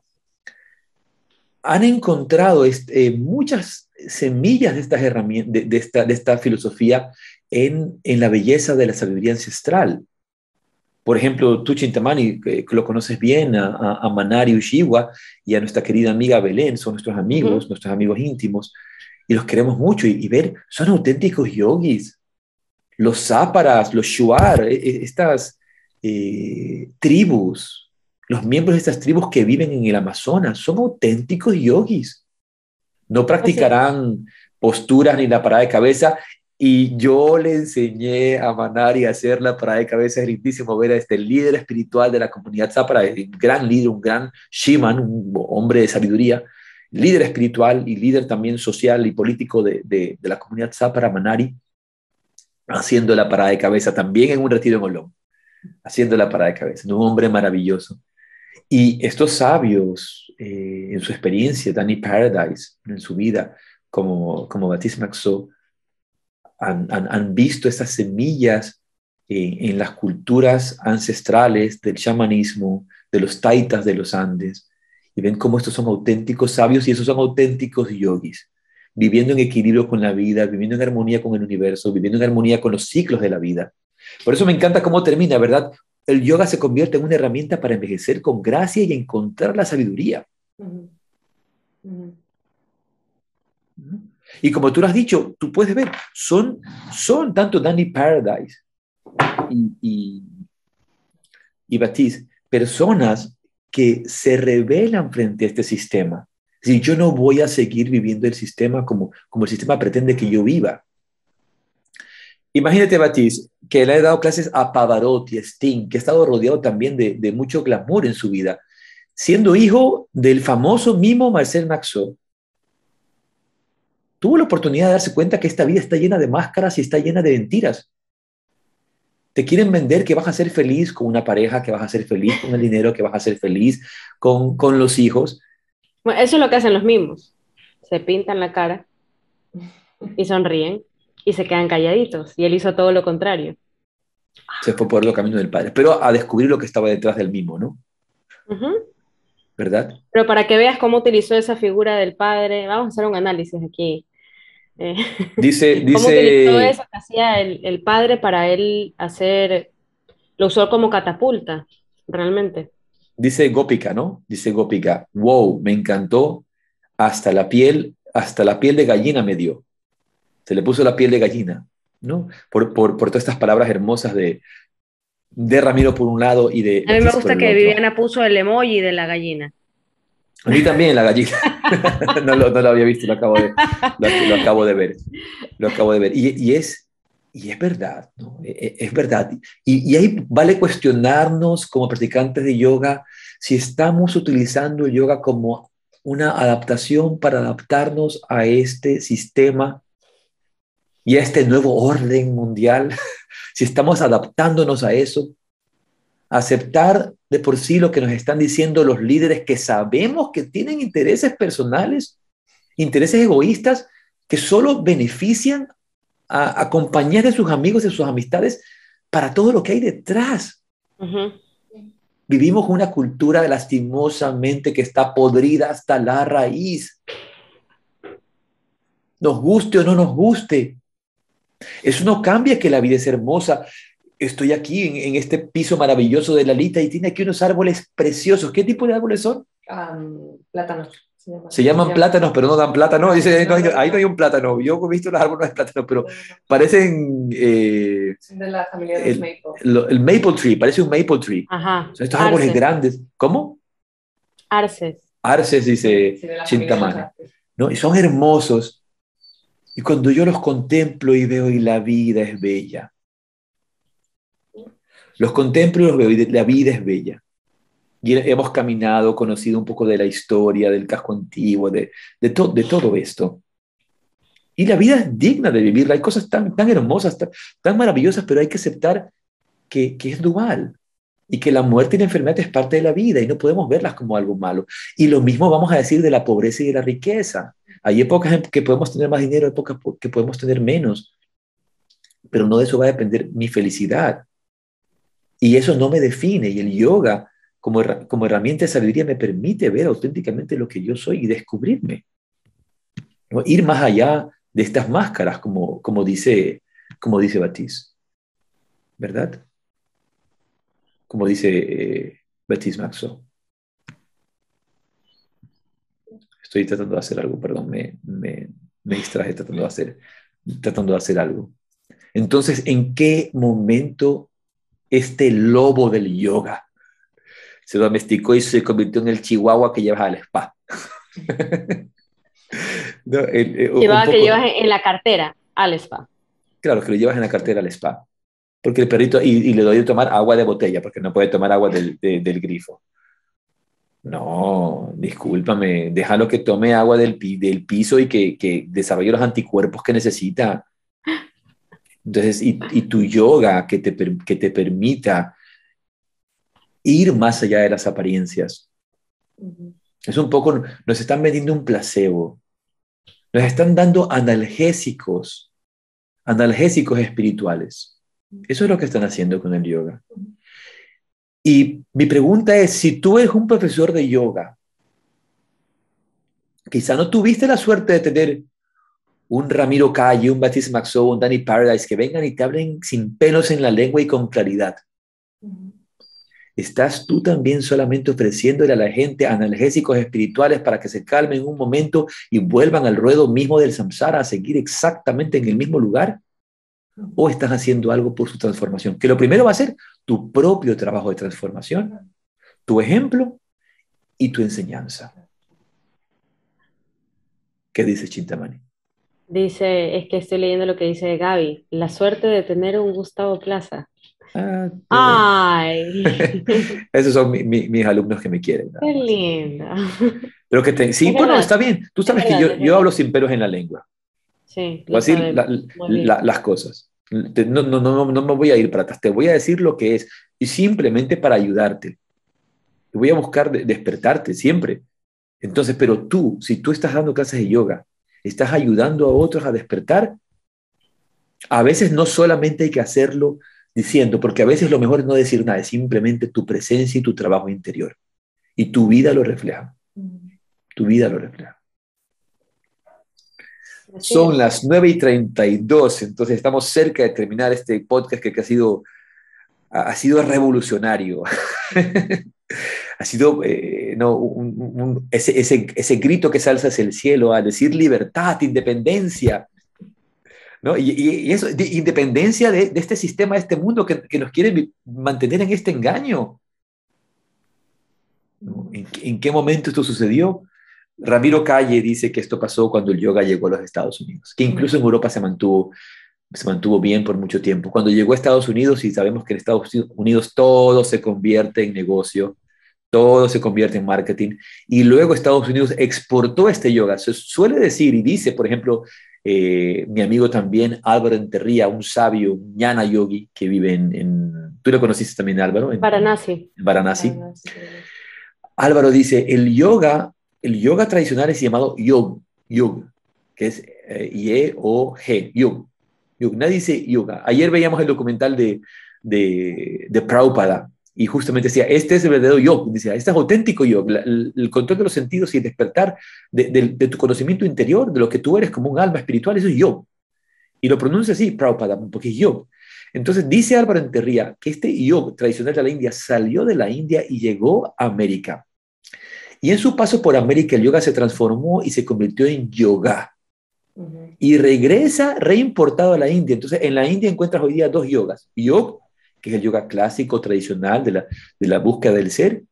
han encontrado este, muchas semillas de, estas herramientas, de, esta, de esta filosofía en, en la belleza de la sabiduría ancestral por ejemplo, tú, Chintamani, que, lo conoces bien, a, a, Manari Ushiwa y a nuestra querida amiga Belén, son nuestros amigos, nuestros amigos íntimos, y los queremos mucho. Y, ver, son auténticos yogis. Los záparas, los shuar, e, e, estas eh, tribus, los miembros de estas tribus que viven en el Amazonas, son auténticos yogis. No practicarán posturas ni la parada de cabeza y yo le enseñé a Manari a hacer la parada de cabeza, es lindísimo ver a este líder espiritual de la comunidad Zapara, un gran líder, un gran Shiman, un hombre de sabiduría, líder espiritual y líder también social y político de, de, la comunidad Zapara, Manari, haciendo la parada de cabeza también en un retiro en Olón, haciendo la parada de cabeza, un hombre maravilloso. Y estos sabios, eh, en su experiencia, Danny Paradise, en su vida, como, como Baptiste Maxo, han, visto esas semillas en, las culturas ancestrales del chamanismo, de los taitas de los Andes, y ven cómo estos son auténticos sabios y esos son auténticos yogis, viviendo en equilibrio con la vida, viviendo en armonía con el universo, viviendo en armonía con los ciclos de la vida. Por eso me encanta cómo termina, ¿verdad? El yoga se convierte en una herramienta para envejecer con gracia y encontrar la sabiduría. Y como tú lo has dicho, tú puedes ver, son, son tanto Danny Paradise y, y, y Baptiste, personas que se rebelan frente a este sistema. Si yo no voy a seguir viviendo el sistema como, como el sistema pretende que yo viva. Imagínate, Baptiste, que le ha dado clases a Pavarotti, a Sting, que ha estado rodeado también de, de mucho glamour en su vida, siendo hijo del famoso mimo Marcel Maxot, tuvo la oportunidad de darse cuenta que esta vida está llena de máscaras y está llena de mentiras. Te quieren vender que vas a ser feliz con una pareja, que vas a ser feliz con el dinero, que vas a ser feliz con, con los hijos. Bueno, eso es lo que hacen los mismos. Se pintan la cara y sonríen y se quedan calladitos. Y él hizo todo lo contrario. Se fue por los caminos del padre, pero a descubrir lo que estaba detrás del mismo, ¿no? ¿Verdad? Pero para que veas cómo utilizó esa figura del padre, vamos a hacer un análisis aquí. Eh, dice, dice... ¿Cómo eso que hacía el, padre para él hacer, lo usó como catapulta, realmente? Dice Gópica, ¿no? Dice Gópica, wow, me encantó, hasta la piel, hasta la piel de gallina me dio. Se le puso la piel de gallina. ¿no? Por, por, por todas estas palabras hermosas de, de Ramiro por un lado y de... A mí me gusta que Viviana puso el emoji de la gallina. A mí también la gallina. no, lo, no, lo, había visto, lo acabo de, lo, acabo de ver. Lo acabo de ver. Y, y es, y es verdad, ¿no? E, e, es, verdad. Y, y, ahí vale cuestionarnos como practicantes de yoga si estamos utilizando el yoga como una adaptación para adaptarnos a este sistema y a este nuevo orden mundial, si estamos adaptándonos a eso, aceptar de por sí lo que nos están diciendo los líderes que sabemos que tienen intereses personales, intereses egoístas que solo benefician a, a compañías de sus amigos, de sus amistades, para todo lo que hay detrás. Vivimos una cultura lastimosamente que está podrida hasta la raíz. Nos guste o no nos guste. Eso no cambia que la vida es hermosa. Estoy aquí en, este piso maravilloso de Lalita y tiene aquí unos árboles preciosos. ¿Qué tipo de árboles son? plátanos. Se llaman, plátanos, pero no dan plátano. Dice, ahí no hay un plátano. Yo he visto los árboles de plátano, pero parecen... Eh, de la familia de el, maple. el maple tree, parece un maple tree. Ajá. estos árboles grandes. ¿Cómo? Arces. Arces, dice sí, ¿No? Y son hermosos. Y cuando yo los contemplo y veo y la vida es bella. Los contemplo y los veo la vida es bella. Y hemos caminado, conocido un poco de la historia, del casco antiguo, de, de, de todo esto. Y la vida es digna de vivirla. Hay cosas tan, tan hermosas, tan, maravillosas, pero hay que aceptar que, que, es dual y que la muerte y la enfermedad es parte de la vida y no podemos verlas como algo malo. Y lo mismo vamos a decir de la pobreza y de la riqueza. Hay épocas que podemos tener más dinero, épocas que podemos tener menos, pero no de eso va a depender mi felicidad. Y eso no me define. Y el yoga como, como herramienta de sabiduría me permite ver auténticamente lo que yo soy y descubrirme. Ir más allá de estas máscaras, como, como dice, como dice Batiz. ¿Verdad? Como dice eh, Batiz Maxo. Estoy tratando de hacer algo, perdón, me, me, me distraje tratando de, hacer, tratando de hacer algo. Entonces, ¿en qué momento este lobo del yoga se domesticó y se convirtió en el chihuahua que llevas al spa. no, el, que llevas en la cartera al spa. Claro, que lo llevas en la cartera al spa. Porque el perrito, y, le doy a tomar agua de botella, porque no puede tomar agua del, del grifo. No, discúlpame, déjalo que tome agua del, del piso y que, que, desarrolle los anticuerpos que necesita. Entonces, y, y tu yoga que te, que te permita ir más allá de las apariencias. Es un poco, nos están vendiendo un placebo, nos están dando analgésicos, analgésicos espirituales. Eso es lo que están haciendo con el yoga. Y mi pregunta es, si tú eres un profesor de yoga, quizá no tuviste la suerte de tener un Ramiro Calle, un Baptiste Maxo, un Danny Paradise, que vengan y te hablen sin pelos en la lengua y con claridad. ¿Estás tú también solamente ofreciéndole a la gente analgésicos espirituales para que se calmen un momento y vuelvan al ruedo mismo del samsara a seguir exactamente en el mismo lugar? ¿O estás haciendo algo por su transformación? Que lo primero va a ser tu propio trabajo de transformación, tu ejemplo y tu enseñanza. ¿Qué dice Chintamani? Dice, es que estoy leyendo lo que dice Gaby, la suerte de tener un Gustavo Plaza. Ah, Ay. Esos son mis alumnos que me quieren. Qué linda. Pero que te, sí, bueno, está bien. Tú sabes que yo, yo, hablo sin pelos en la lengua. Sí. Voy a decir las cosas. No, no, no, no me voy a ir para atrás. Te voy a decir lo que es. Y simplemente para ayudarte. Voy a buscar despertarte siempre. Entonces, pero tú, si tú estás dando clases de yoga, estás ayudando a otros a despertar, a veces no solamente hay que hacerlo diciendo, porque a veces lo mejor es no decir nada, es simplemente tu presencia y tu trabajo interior. Y tu vida lo refleja. Tu vida lo refleja. Son las 9 y 32, entonces estamos cerca de terminar este podcast que, ha, sido, ha sido revolucionario. ha sido eh, no, ese, ese, ese grito que salza hacia el cielo a decir libertad, independencia, ¿no? Y, eso, de independencia de, este sistema, de este mundo que, nos quiere mantener en este engaño. ¿En, qué momento esto sucedió? Ramiro Calle dice que esto pasó cuando el yoga llegó a los Estados Unidos, que incluso en Europa se mantuvo, se mantuvo bien por mucho tiempo. Cuando llegó a Estados Unidos, y sabemos que en Estados Unidos todo se convierte en negocio, todo se convierte en marketing, y luego Estados Unidos exportó este yoga. Se suele decir y dice, por ejemplo, eh, mi amigo también Álvaro Enterría, un sabio, un ñana yogi que vive en, tú lo conociste también Álvaro, en Varanasi. En Varanasi. Álvaro dice, el yoga, el yoga tradicional es llamado yog, yog, que es eh, Y-O-G, yog, yog. Nadie dice yoga. Ayer veíamos el documental de, de, de Prabhupada, y justamente decía, este es el verdadero yo, decía, este es auténtico yo, el, control de los sentidos y el despertar de, tu conocimiento interior, de lo que tú eres como un alma espiritual, eso es yo. Y lo pronuncia así, Prabhupada, porque es yo. Entonces dice Álvaro Enterría que este yo tradicional de la India salió de la India y llegó a América. Y en su paso por América el yoga se transformó y se convirtió en yoga. Y regresa reimportado a la India. Entonces en la India encuentras hoy día dos yogas, yoga que es el yoga clásico, tradicional, de la, de la búsqueda del ser,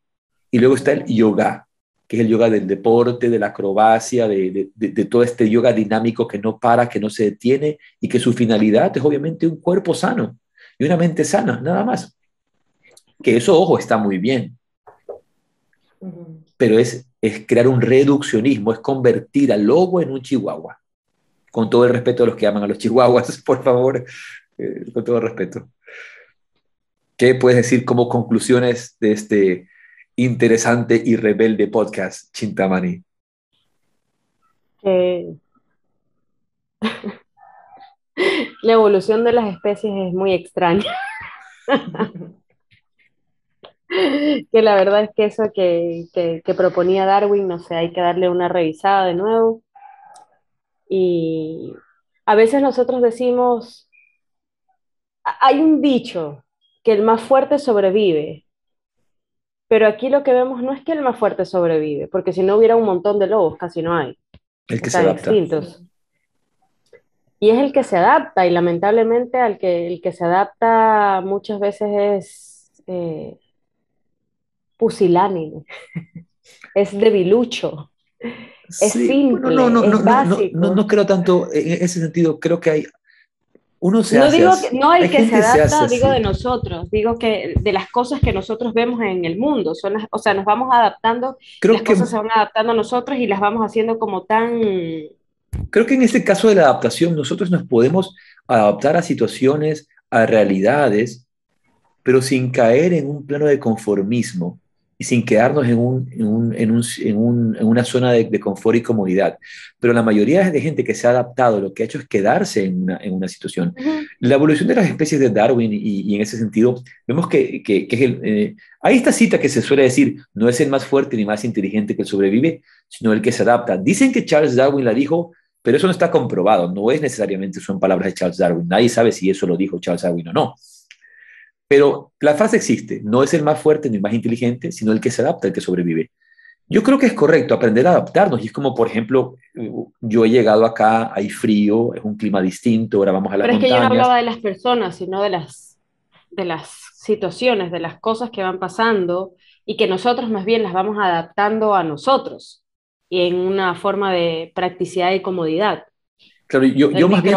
y luego está el yoga, que es el yoga del deporte, de la acrobacia, de, de, todo este yoga dinámico que no para, que no se detiene, y que su finalidad es obviamente un cuerpo sano y una mente sana, nada más. Que eso, ojo, está muy bien. Pero es, es crear un reduccionismo, es convertir al lobo en un chihuahua. Con todo el respeto a los que aman a los chihuahuas, por favor, eh, con todo el respeto. ¿Qué puedes decir como conclusiones de este interesante y rebelde podcast, Chintamani? La evolución de las especies es muy extraña. que la verdad es que eso que, que, proponía Darwin, no sé, hay que darle una revisada de nuevo. Y a veces nosotros decimos, hay un dicho que el más fuerte sobrevive. Pero aquí lo que vemos no es que el más fuerte sobrevive, porque si no hubiera un montón de lobos, casi no hay. El que se adapta. Y es el que se adapta, y lamentablemente al que, el que se adapta muchas veces es eh, pusilánime, es debilucho, es simple, no, no, no, es básico. No, no, creo tanto en ese sentido, creo que hay, uno se no digo no el que se adapta, digo de nosotros, digo que de las cosas que nosotros vemos en el mundo, son o sea, nos vamos adaptando, Creo las que, cosas se van adaptando a nosotros y las vamos haciendo como tan... Creo que en este caso de la adaptación nosotros nos podemos adaptar a situaciones, a realidades, pero sin caer en un plano de conformismo y sin quedarnos en, un, en, un, en, un, en, un, en una zona de, de, confort y comodidad. Pero la mayoría de gente que se ha adaptado lo que ha hecho es quedarse en una, en una situación. La evolución de las especies de Darwin y, y en ese sentido, vemos que, que, que es el, eh, hay esta cita que se suele decir, no es el más fuerte ni más inteligente que sobrevive, sino el que se adapta. Dicen que Charles Darwin la dijo, pero eso no está comprobado, no es necesariamente, son palabras de Charles Darwin, nadie sabe si eso lo dijo Charles Darwin o no. Pero la frase existe, no es el más fuerte ni el más inteligente, sino el que se adapta, el que sobrevive. Yo creo que es correcto aprender a adaptarnos y es como, por ejemplo, yo he llegado acá, hay frío, es un clima distinto, ahora vamos a las Pero es que yo no hablaba de las personas, sino de las, de las situaciones, de las cosas que van pasando y que nosotros más bien las vamos adaptando a nosotros y en una forma de practicidad y comodidad. Claro, yo, yo más bien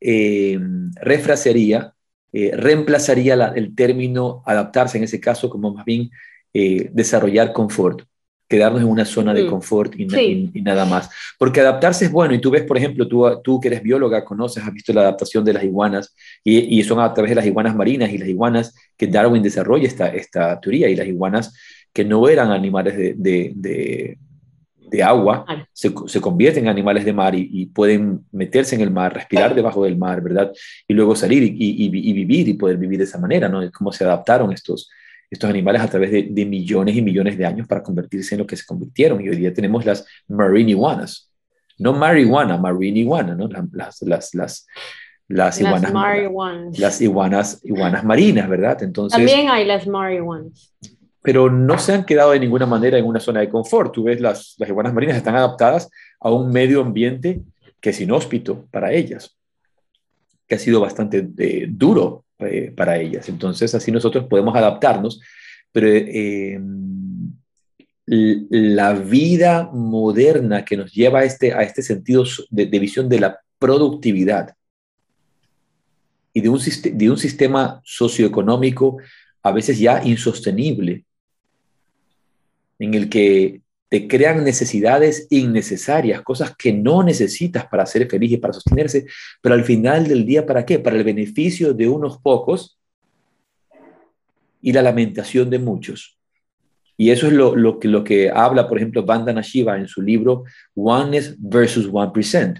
eh, refrasearía, eh, reemplazaría el término adaptarse en ese caso como más bien eh, desarrollar confort, quedarnos en una zona de mm, confort y, nada más. Porque adaptarse es bueno, y tú ves, por ejemplo, tú, tú que eres bióloga, conoces, has visto la adaptación de las iguanas, y, y son a través de las iguanas marinas y las iguanas que Darwin desarrolla esta, esta teoría, y las iguanas que no eran animales de de agua se, se, convierten en animales de mar y, pueden meterse en el mar, respirar debajo del mar, ¿verdad? Y luego salir y, y, vivir y poder vivir de esa manera, ¿no? Cómo se adaptaron estos, estos animales a través de, de, millones y millones de años para convertirse en lo que se convirtieron. Y hoy día tenemos las marine iguanas, no marihuana, marine iguana, ¿no? Las, las, las, las iguanas, las, las iguanas, iguanas marinas, ¿verdad? Entonces, También hay las marihuanas pero no se han quedado de ninguna manera en una zona de confort. Tú ves las, las iguanas marinas están adaptadas a un medio ambiente que es inhóspito para ellas, que ha sido bastante eh, duro eh, para ellas. Entonces, así nosotros podemos adaptarnos, pero eh, la vida moderna que nos lleva a este, a este sentido de, visión de la productividad y de un, de un sistema socioeconómico a veces ya insostenible, en el que te crean necesidades innecesarias, cosas que no necesitas para ser feliz y para sostenerse, pero al final del día, ¿para qué? Para el beneficio de unos pocos y la lamentación de muchos. Y eso es lo, que, lo que habla, por ejemplo, Bandana Shiva en su libro Oneness versus One Percent.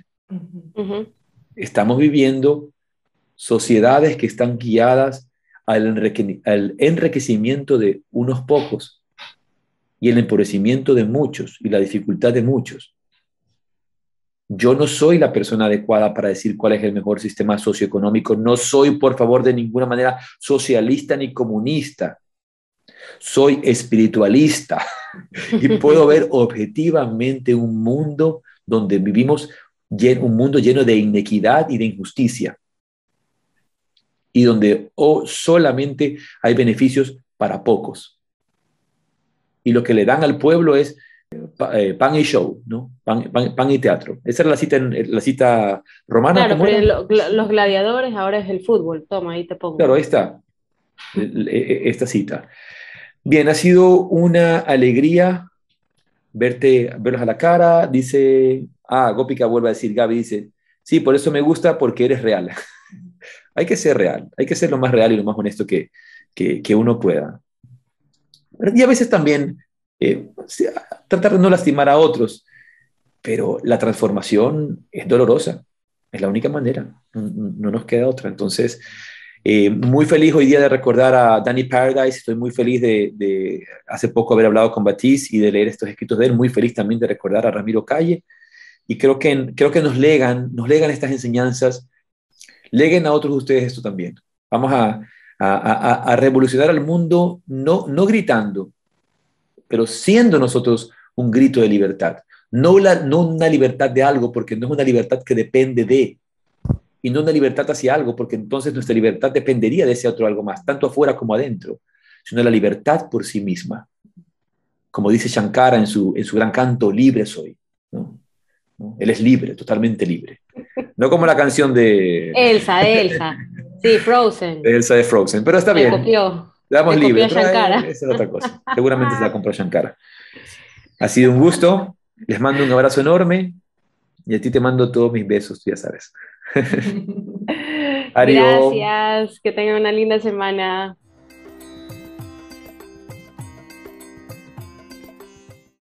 Estamos viviendo sociedades que están guiadas al, al enriquecimiento de unos pocos y el empobrecimiento de muchos y la dificultad de muchos. Yo no soy la persona adecuada para decir cuál es el mejor sistema socioeconómico. No soy, por favor, de ninguna manera socialista ni comunista soy espiritualista y puedo ver objetivamente un mundo donde vivimos un mundo lleno de inequidad y de injusticia y donde solamente hay beneficios para pocos. Y lo que le dan al pueblo es eh, pan y show, ¿no? Pan, y teatro. Esa era la cita, la cita romana. Claro, pero los gladiadores ahora es el fútbol. Toma, ahí te pongo. Claro, ahí está. Esta cita. Bien, ha sido una alegría verte, verlos a la cara. Dice, ah, Gópica vuelve a decir, Gaby dice, sí, por eso me gusta porque eres real. hay que ser real, hay que ser lo más real y lo más honesto que, que, uno pueda. Y a veces también eh, tratar de no lastimar a otros, pero la transformación es dolorosa, es la única manera, no nos queda otra. Entonces, eh, muy feliz hoy día de recordar a Danny Paradise, estoy muy feliz de, hace poco haber hablado con Batiste y de leer estos escritos de él, muy feliz también de recordar a Ramiro Calle. Y creo que, creo que nos legan, nos legan estas enseñanzas, leguen a otros de ustedes esto también. Vamos a, a, a, revolucionar al mundo no, no gritando, pero siendo nosotros un grito de libertad. No, la, no una libertad de algo, porque no es una libertad que depende de, y no una libertad hacia algo, porque entonces nuestra libertad dependería de ese otro algo más, tanto afuera como adentro, sino la libertad por sí misma. Como dice Shankara en su, en su gran canto, libre soy. ¿no? Él es libre, totalmente libre. No como la canción de... Elsa, Elsa. Sí, Frozen. Elsa de Frozen, pero está bien. Copió. Le damos libre. Esa es otra cosa. Seguramente se la compró Shankara. Ha sido un gusto. Les mando un abrazo enorme y a ti te mando todos mis besos, tú ya sabes. Gracias, que tengan una linda semana.